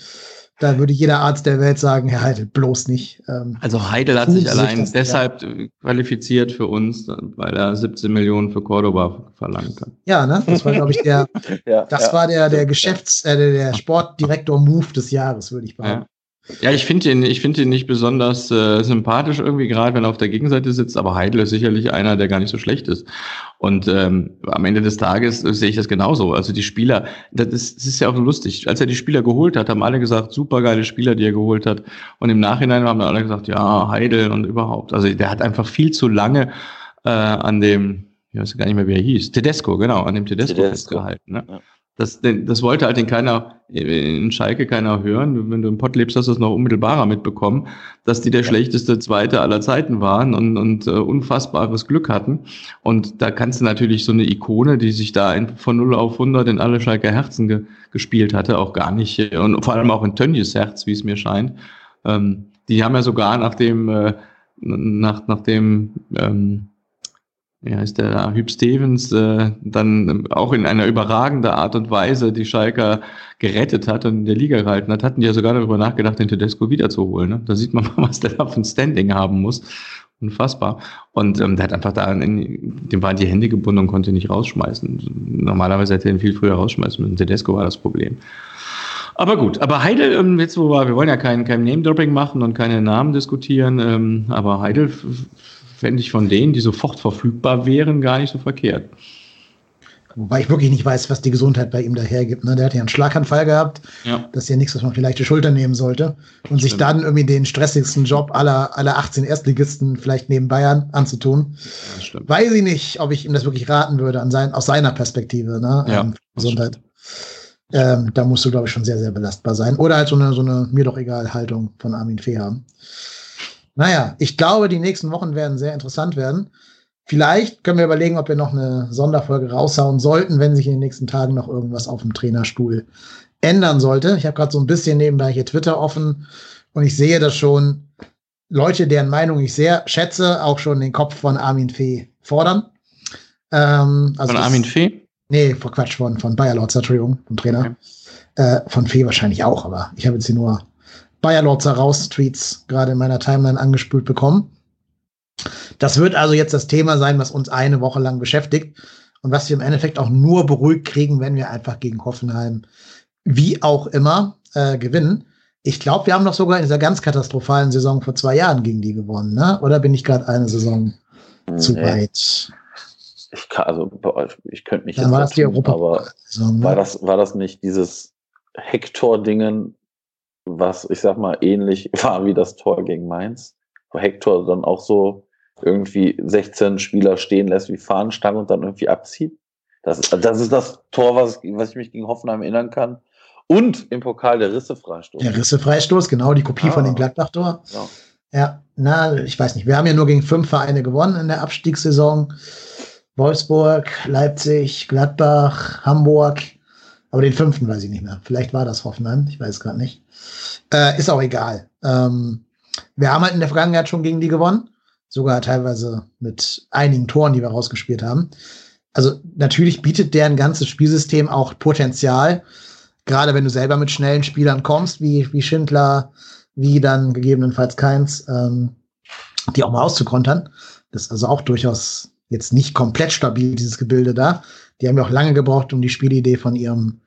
Da würde jeder Arzt der Welt sagen, Herr Heidel, bloß nicht. Ähm, also Heidel hat sich allein deshalb ja. qualifiziert für uns, weil er 17 Millionen für Cordoba verlangt hat. Ja, ne? Das war, glaube ich, der, ja, das ja. war der, der Geschäfts-, äh, der Sportdirektor-Move des Jahres, würde ich behaupten. Ja, ich finde ihn, ich finde ihn nicht besonders äh, sympathisch irgendwie, gerade wenn er auf der Gegenseite sitzt, aber Heidel ist sicherlich einer, der gar nicht so schlecht ist. Und ähm, am Ende des Tages äh, sehe ich das genauso. Also die Spieler, das ist, das ist ja auch so lustig. Als er die Spieler geholt hat, haben alle gesagt, super geile Spieler, die er geholt hat. Und im Nachhinein haben dann alle gesagt, ja, Heidel und überhaupt. Also der hat einfach viel zu lange äh, an dem, ich weiß gar nicht mehr, wie er hieß, Tedesco, genau, an dem Tedesco, Tedesco. festgehalten. Ne? Ja. Das, das wollte halt in keiner, in Schalke keiner hören. Wenn du im Pott lebst, hast du es noch unmittelbarer mitbekommen, dass die der ja. schlechteste Zweite aller Zeiten waren und, und uh, unfassbares Glück hatten. Und da kannst du natürlich so eine Ikone, die sich da von 0 auf 100 in alle Schalker Herzen ge gespielt hatte, auch gar nicht, und vor allem auch in Tönnies Herz, wie es mir scheint. Ähm, die haben ja sogar nach dem, äh, nach, nach dem, ähm, wie heißt der Hüb Stevens, äh, dann auch in einer überragenden Art und Weise die Schalker gerettet hat und in der Liga gehalten hat, hatten die ja sogar darüber nachgedacht, den Tedesco wiederzuholen. Ne? Da sieht man mal, was der da für ein Standing haben muss. Unfassbar. Und ähm, der hat einfach da, in, dem waren die Hände gebunden und konnte nicht rausschmeißen. Normalerweise hätte er ihn viel früher rausschmeißen müssen. Tedesco war das Problem. Aber gut, aber Heidel, ähm, jetzt wo wir, wir wollen ja kein, kein Name-Dropping machen und keine Namen diskutieren, ähm, aber Heidel fände ich von denen, die sofort verfügbar wären, gar nicht so verkehrt. Wobei ich wirklich nicht weiß, was die Gesundheit bei ihm dahergibt. Ne? Der hat ja einen Schlaganfall gehabt. Ja. Das ist ja nichts, was man vielleicht die Schulter nehmen sollte. Und sich dann irgendwie den stressigsten Job aller, aller 18 Erstligisten vielleicht neben Bayern anzutun. Weiß ich nicht, ob ich ihm das wirklich raten würde, an sein, aus seiner Perspektive. Ne? Ja, ähm, Gesundheit. Ähm, da musst du, glaube ich, schon sehr, sehr belastbar sein. Oder halt so eine, so eine mir doch egal Haltung von Armin Fee haben. Naja, ich glaube, die nächsten Wochen werden sehr interessant werden. Vielleicht können wir überlegen, ob wir noch eine Sonderfolge raushauen sollten, wenn sich in den nächsten Tagen noch irgendwas auf dem Trainerstuhl ändern sollte. Ich habe gerade so ein bisschen nebenbei hier Twitter offen und ich sehe, dass schon Leute, deren Meinung ich sehr schätze, auch schon den Kopf von Armin Fee fordern. Ähm, also von Armin Fee? Nee, vor Quatsch, von, von Bayer Lorz, Entschuldigung, vom Trainer. Okay. Äh, von Fee wahrscheinlich auch, aber ich habe jetzt hier nur Bayerlords heraus-Tweets gerade in meiner Timeline angespült bekommen. Das wird also jetzt das Thema sein, was uns eine Woche lang beschäftigt und was wir im Endeffekt auch nur beruhigt kriegen, wenn wir einfach gegen Hoffenheim wie auch immer äh, gewinnen. Ich glaube, wir haben doch sogar in dieser ganz katastrophalen Saison vor zwei Jahren gegen die gewonnen, ne? Oder bin ich gerade eine Saison nee. zu weit? Ich kann, also ich könnte mich Dann jetzt war das die Europa aber ne? war das war das nicht dieses Hector-Dingen, was ich sag mal ähnlich war wie das Tor gegen Mainz, wo Hector dann auch so irgendwie 16 Spieler stehen lässt wie Fahnenstange und dann irgendwie abzieht. Das, das ist das Tor, was, was ich mich gegen Hoffenheim erinnern kann. Und im Pokal der Rissefreistoß. Der Rissefreistoß, genau, die Kopie ah, von dem Gladbach-Tor. Ja. ja, na, ich weiß nicht. Wir haben ja nur gegen fünf Vereine gewonnen in der Abstiegssaison. Wolfsburg, Leipzig, Gladbach, Hamburg. Aber den fünften weiß ich nicht mehr. Vielleicht war das Hoffenheim, ich weiß gerade nicht. Äh, ist auch egal. Ähm, wir haben halt in der Vergangenheit schon gegen die gewonnen. Sogar teilweise mit einigen Toren, die wir rausgespielt haben. Also natürlich bietet deren ganzes Spielsystem auch Potenzial. Gerade wenn du selber mit schnellen Spielern kommst, wie, wie Schindler, wie dann gegebenenfalls Keins, ähm, die auch mal auszukontern. Das ist also auch durchaus jetzt nicht komplett stabil, dieses Gebilde da. Die haben ja auch lange gebraucht, um die Spielidee von ihrem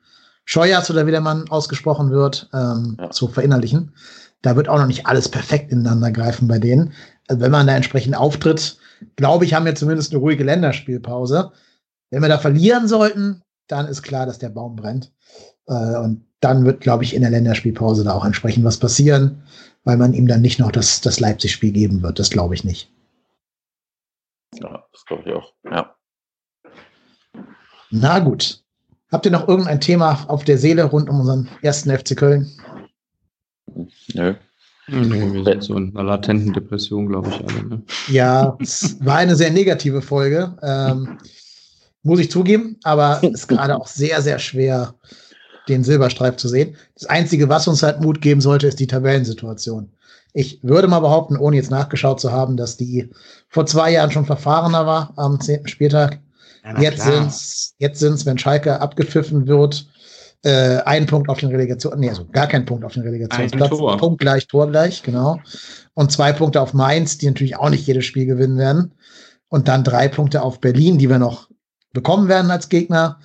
Scheuers oder wie der Mann ausgesprochen wird, ähm, ja. zu verinnerlichen. Da wird auch noch nicht alles perfekt ineinander greifen bei denen. Also wenn man da entsprechend auftritt, glaube ich, haben wir zumindest eine ruhige Länderspielpause. Wenn wir da verlieren sollten, dann ist klar, dass der Baum brennt. Äh, und dann wird, glaube ich, in der Länderspielpause da auch entsprechend was passieren, weil man ihm dann nicht noch das, das Leipzig-Spiel geben wird. Das glaube ich nicht. Ja, das glaube ich auch. Ja. Na gut. Habt ihr noch irgendein Thema auf der Seele rund um unseren ersten FC Köln? Nö. Nee, wir sind so in einer latenten Depression, glaube ich, alle. Ne? Ja, es war eine sehr negative Folge. Ähm, muss ich zugeben, aber es ist gerade auch sehr, sehr schwer, den Silberstreif zu sehen. Das Einzige, was uns halt Mut geben sollte, ist die Tabellensituation. Ich würde mal behaupten, ohne jetzt nachgeschaut zu haben, dass die vor zwei Jahren schon verfahrener war am zehnten Spieltag. Ja, jetzt sind es, jetzt sind's, wenn Schalke abgepfiffen wird, Äh, ein Punkt auf den Relegation, nee, also gar kein Punkt auf den Relegationsplatz. Punkt gleich, Tor gleich, genau. Und zwei Punkte auf Mainz, die natürlich auch nicht jedes Spiel gewinnen werden. Und dann drei Punkte auf Berlin, die wir noch bekommen werden als Gegner.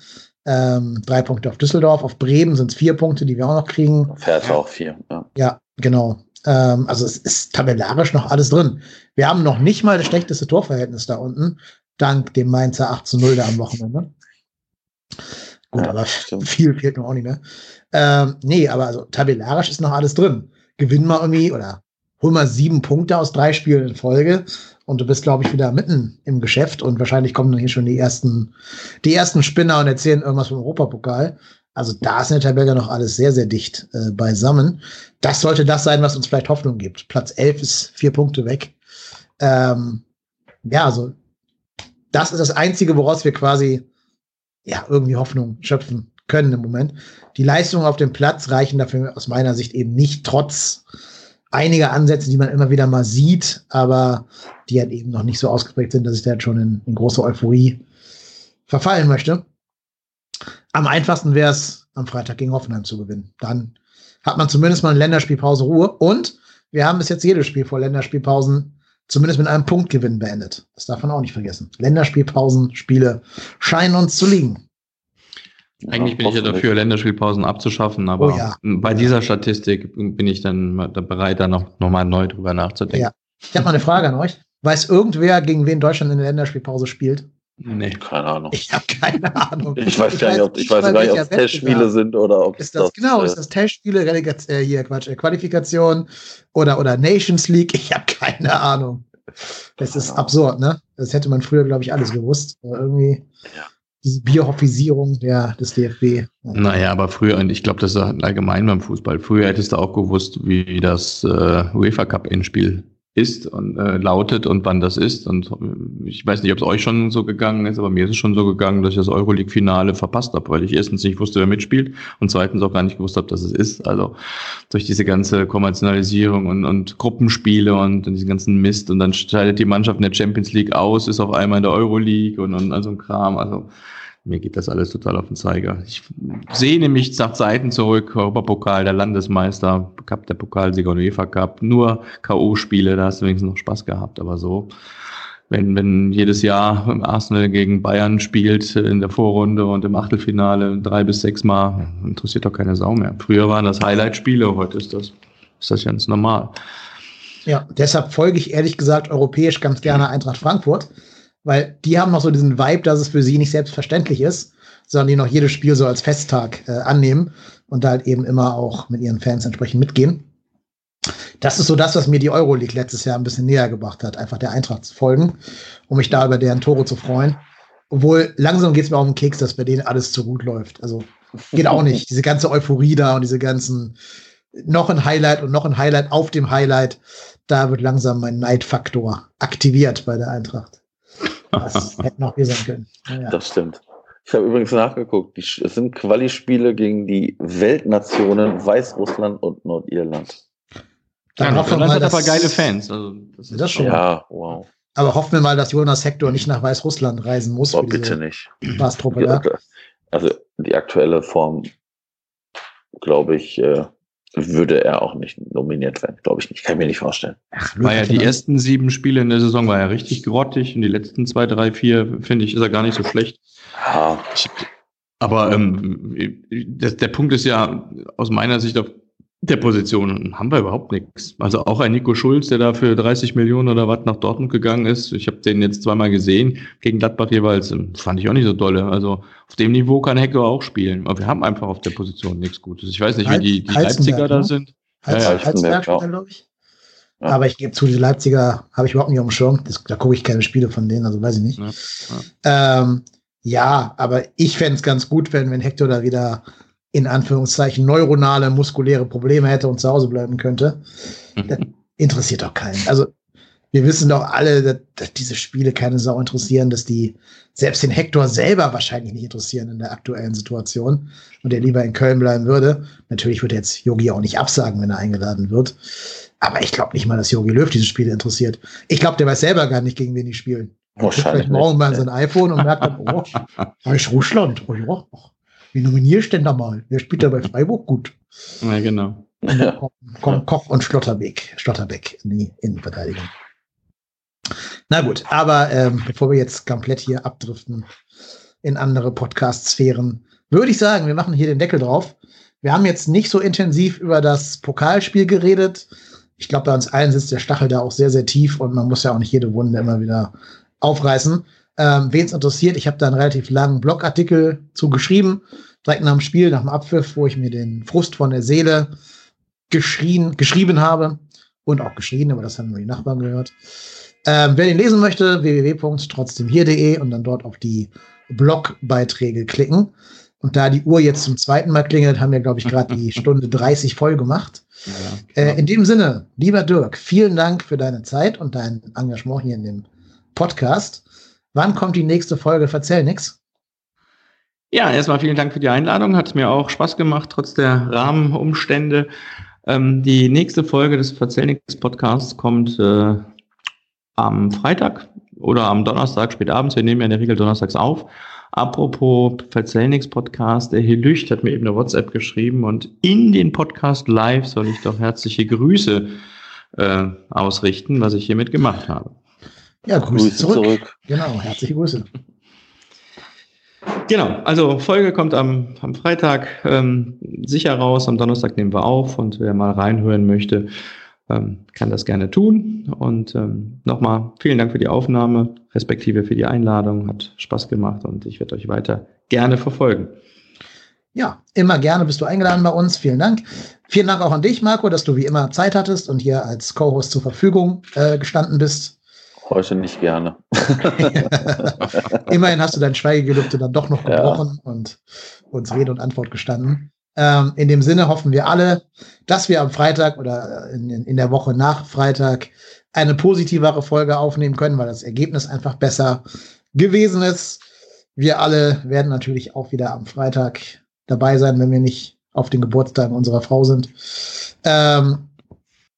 Ähm, drei Punkte auf Düsseldorf, auf Bremen sind es vier Punkte, die wir auch noch kriegen. Fährt auch vier, ja. Ja, genau. Ähm, also es ist tabellarisch noch alles drin. Wir haben noch nicht mal das schlechteste Torverhältnis da unten, dank dem Mainzer 8 zu 0 da am Wochenende. Gut, ja, aber stimmt. viel fehlt noch auch nicht mehr. Ähm, nee, aber also tabellarisch ist noch alles drin. Gewinn mal irgendwie oder hol mal sieben Punkte aus drei Spielen in Folge und du bist, glaube ich, wieder mitten im Geschäft und wahrscheinlich kommen dann hier schon die ersten, die ersten Spinner und erzählen irgendwas vom Europapokal. Also da ist in der Tabelle noch alles sehr, sehr dicht äh, beisammen. Das sollte das sein, was uns vielleicht Hoffnung gibt. Platz 11 ist vier Punkte weg. Ähm, ja, also das ist das Einzige, woraus wir quasi ja irgendwie Hoffnung schöpfen können im Moment. Die Leistungen auf dem Platz reichen dafür aus meiner Sicht eben nicht, trotz einiger Ansätze, die man immer wieder mal sieht, aber die halt eben noch nicht so ausgeprägt sind, dass ich da jetzt schon in, in große Euphorie verfallen möchte. Am einfachsten wäre es, am Freitag gegen Hoffenheim zu gewinnen. Dann hat man zumindest mal eine Länderspielpause Ruhe und wir haben bis jetzt jedes Spiel vor Länderspielpausen zumindest mit einem Punktgewinn beendet. Das darf man auch nicht vergessen. Länderspielpausen, Spiele scheinen uns zu liegen. Eigentlich bin ich ja dafür, Länderspielpausen abzuschaffen, aber oh ja. bei dieser Statistik bin ich dann bereit, da noch, noch mal neu drüber nachzudenken. Ja. Ich habe mal eine Frage an euch. Weiß irgendwer, gegen wen Deutschland in der Länderspielpause spielt? Nee, keine Ahnung. Ich habe keine Ahnung. Ich weiß gar nicht, ob, ich weiß gar nicht, ob es Testspiele sind oder ob ist das, das genau äh, ist das Testspiele, Relegation, äh, hier Quatsch, äh, Qualifikation oder oder Nations League. Ich habe keine Ahnung. Das ist absurd, ne? Das hätte man früher, glaube ich, alles gewusst. Aber irgendwie ja. diese Biohoffisierung der des DFB. Naja, aber früher und ich glaube, das ist allgemein beim Fußball. Früher hättest du auch gewusst, wie das äh, UEFA Cup Endspiel ist und äh, lautet und wann das ist. Und ich weiß nicht, ob es euch schon so gegangen ist, aber mir ist es schon so gegangen, dass ich das Euroleague-Finale verpasst habe, weil ich erstens nicht wusste, wer mitspielt und zweitens auch gar nicht gewusst habe, dass es ist. Also durch diese ganze Kommerzialisierung und, und Gruppenspiele und, und diesen ganzen Mist und dann scheidet die Mannschaft in der Champions League aus, ist auf einmal in der Euroleague und, und also ein Kram. Also mir geht das alles total auf den Zeiger. Ich sehne mich nach Zeiten zurück, Europapokal, der Landesmeister, Cup, der Pokalsieger und UEFA Cup, nur K.O.-Spiele, da hast du wenigstens noch Spaß gehabt, aber so, wenn, wenn jedes Jahr Arsenal gegen Bayern spielt in der Vorrunde und im Achtelfinale drei bis sechs Mal, interessiert doch keine Sau mehr. Früher waren das Highlight-Spiele, heute ist das, ist das ganz normal. Ja, deshalb folge ich ehrlich gesagt europäisch ganz gerne Eintracht Frankfurt weil die haben noch so diesen Vibe, dass es für sie nicht selbstverständlich ist, sondern die noch jedes Spiel so als Festtag äh, annehmen und da halt eben immer auch mit ihren Fans entsprechend mitgehen. Das ist so das, was mir die Euroleague letztes Jahr ein bisschen näher gebracht hat, einfach der Eintracht zu folgen, um mich da über deren Tore zu freuen. Obwohl langsam geht es mir auf den Keks, dass bei denen alles zu gut läuft. Also geht auch nicht. Diese ganze Euphorie da und diese ganzen noch ein Highlight und noch ein Highlight auf dem Highlight, da wird langsam mein Neidfaktor aktiviert bei der Eintracht. Das hätte noch hier sein können. Ja. Das stimmt. Ich habe übrigens nachgeguckt. es sind Quali-Spiele gegen die Weltnationen Weißrussland und Nordirland. Dann ja, hoffen wir mal, dass, aber geile Fans. Also, das ist das schon. Ja, wow. Aber hoffen wir mal, dass Jonas Hector nicht nach Weißrussland reisen muss. Oh, bitte nicht. Truppe, ja, also die aktuelle Form, glaube ich, äh, würde er auch nicht nominiert werden, glaube ich nicht. Kann ich mir nicht vorstellen. Ach, war ja die ersten sieben Spiele in der Saison war ja richtig grottig und die letzten zwei, drei, vier, finde ich, ist er gar nicht so schlecht. Ja. aber ähm, das, der Punkt ist ja aus meiner Sicht auf der Position haben wir überhaupt nichts. Also auch ein Nico Schulz, der da für 30 Millionen oder was nach Dortmund gegangen ist. Ich habe den jetzt zweimal gesehen, gegen Gladbach jeweils. Das ähm, fand ich auch nicht so dolle. Also auf dem Niveau kann Hector auch spielen. Aber wir haben einfach auf der Position nichts Gutes. Ich weiß nicht, wie die, die Leipziger da ne? sind. Heiz, ja, ja. glaube ich. Ja. Aber ich gebe zu, die Leipziger habe ich überhaupt nicht auf dem Schirm. Das, da gucke ich keine Spiele von denen, also weiß ich nicht. Ja, ja. Ähm, ja aber ich fände es ganz gut, wenn, wenn Hector da wieder in Anführungszeichen neuronale, muskuläre Probleme hätte und zu Hause bleiben könnte. Mhm. Das interessiert doch keinen. Also wir wissen doch alle, dass, dass, diese Spiele keine Sau interessieren, dass die selbst den Hector selber wahrscheinlich nicht interessieren in der aktuellen Situation und der lieber in Köln bleiben würde. Natürlich wird jetzt Yogi auch nicht absagen, wenn er eingeladen wird. Aber ich glaube nicht mal, dass Yogi Löw diese Spiele interessiert. Ich glaube, der weiß selber gar nicht, gegen wen die spielen. Wahrscheinlich. Vielleicht morgen mal sein iPhone und merkt dann, oh, ist Russland. Oh ja, Wie nominierst du denn da mal? Wer spielt da bei Freiburg gut? Ja, genau. Kommen, kommen Koch und Schlotterbeck, Schlotterbeck in die Innenverteidigung. Na gut, aber ähm, bevor wir jetzt komplett hier abdriften in andere Podcast-Sphären, würde ich sagen, wir machen hier den Deckel drauf. Wir haben jetzt nicht so intensiv über das Pokalspiel geredet. Ich glaube, bei uns allen sitzt der Stachel da auch sehr, sehr tief und man muss ja auch nicht jede Wunde immer wieder aufreißen. Ähm, Wen es interessiert, ich habe da einen relativ langen Blogartikel zu geschrieben, direkt nach dem Spiel, nach dem Abpfiff, wo ich mir den Frust von der Seele geschrien, geschrieben habe und auch geschrien, aber das haben nur die Nachbarn gehört. Ähm, wer den lesen möchte, www.trotzdemhier.de und dann dort auf die Blogbeiträge klicken. Und da die Uhr jetzt zum zweiten Mal klingelt, haben wir, glaube ich, gerade die Stunde 30 voll gemacht. Ja, äh, in dem Sinne, lieber Dirk, vielen Dank für deine Zeit und dein Engagement hier in dem Podcast. Wann kommt die nächste Folge? Verzähl nix. Ja, erstmal vielen Dank für die Einladung. Hat mir auch Spaß gemacht, trotz der Rahmenumstände. Ähm, die nächste Folge des Verzähl nix Podcasts kommt äh, am Freitag oder am Donnerstag spät abends. Wir nehmen ja in der Regel donnerstags auf. Apropos Verzähl nix Podcast, der Herr Lücht hat mir eben eine WhatsApp geschrieben und in den Podcast live soll ich doch herzliche Grüße äh, ausrichten, was ich hiermit gemacht habe. Ja, Grüße, Grüße zurück. zurück. Genau, herzliche Grüße. Genau, also Folge kommt am, am Freitag ähm, sicher raus, am Donnerstag nehmen wir auf und wer mal reinhören möchte, ähm, kann das gerne tun. Und ähm, nochmal vielen Dank für die Aufnahme, respektive für die Einladung, hat Spaß gemacht und ich werde euch weiter gerne verfolgen. Ja, immer gerne bist du eingeladen bei uns. Vielen Dank. Vielen Dank auch an dich, Marco, dass du wie immer Zeit hattest und hier als Co-Host zur Verfügung äh, gestanden bist. Heute nicht gerne. Immerhin hast du dein Schweigegelübde dann doch noch gebrochen ja. und uns Rede und Antwort gestanden. Ähm, in dem Sinne hoffen wir alle, dass wir am Freitag oder in, in der Woche nach Freitag eine positivere Folge aufnehmen können, weil das Ergebnis einfach besser gewesen ist. Wir alle werden natürlich auch wieder am Freitag dabei sein, wenn wir nicht auf den Geburtstagen unserer Frau sind. Ähm,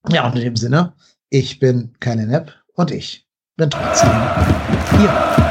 ja, und in dem Sinne, ich bin keine Nepp und ich bin trotzdem hier.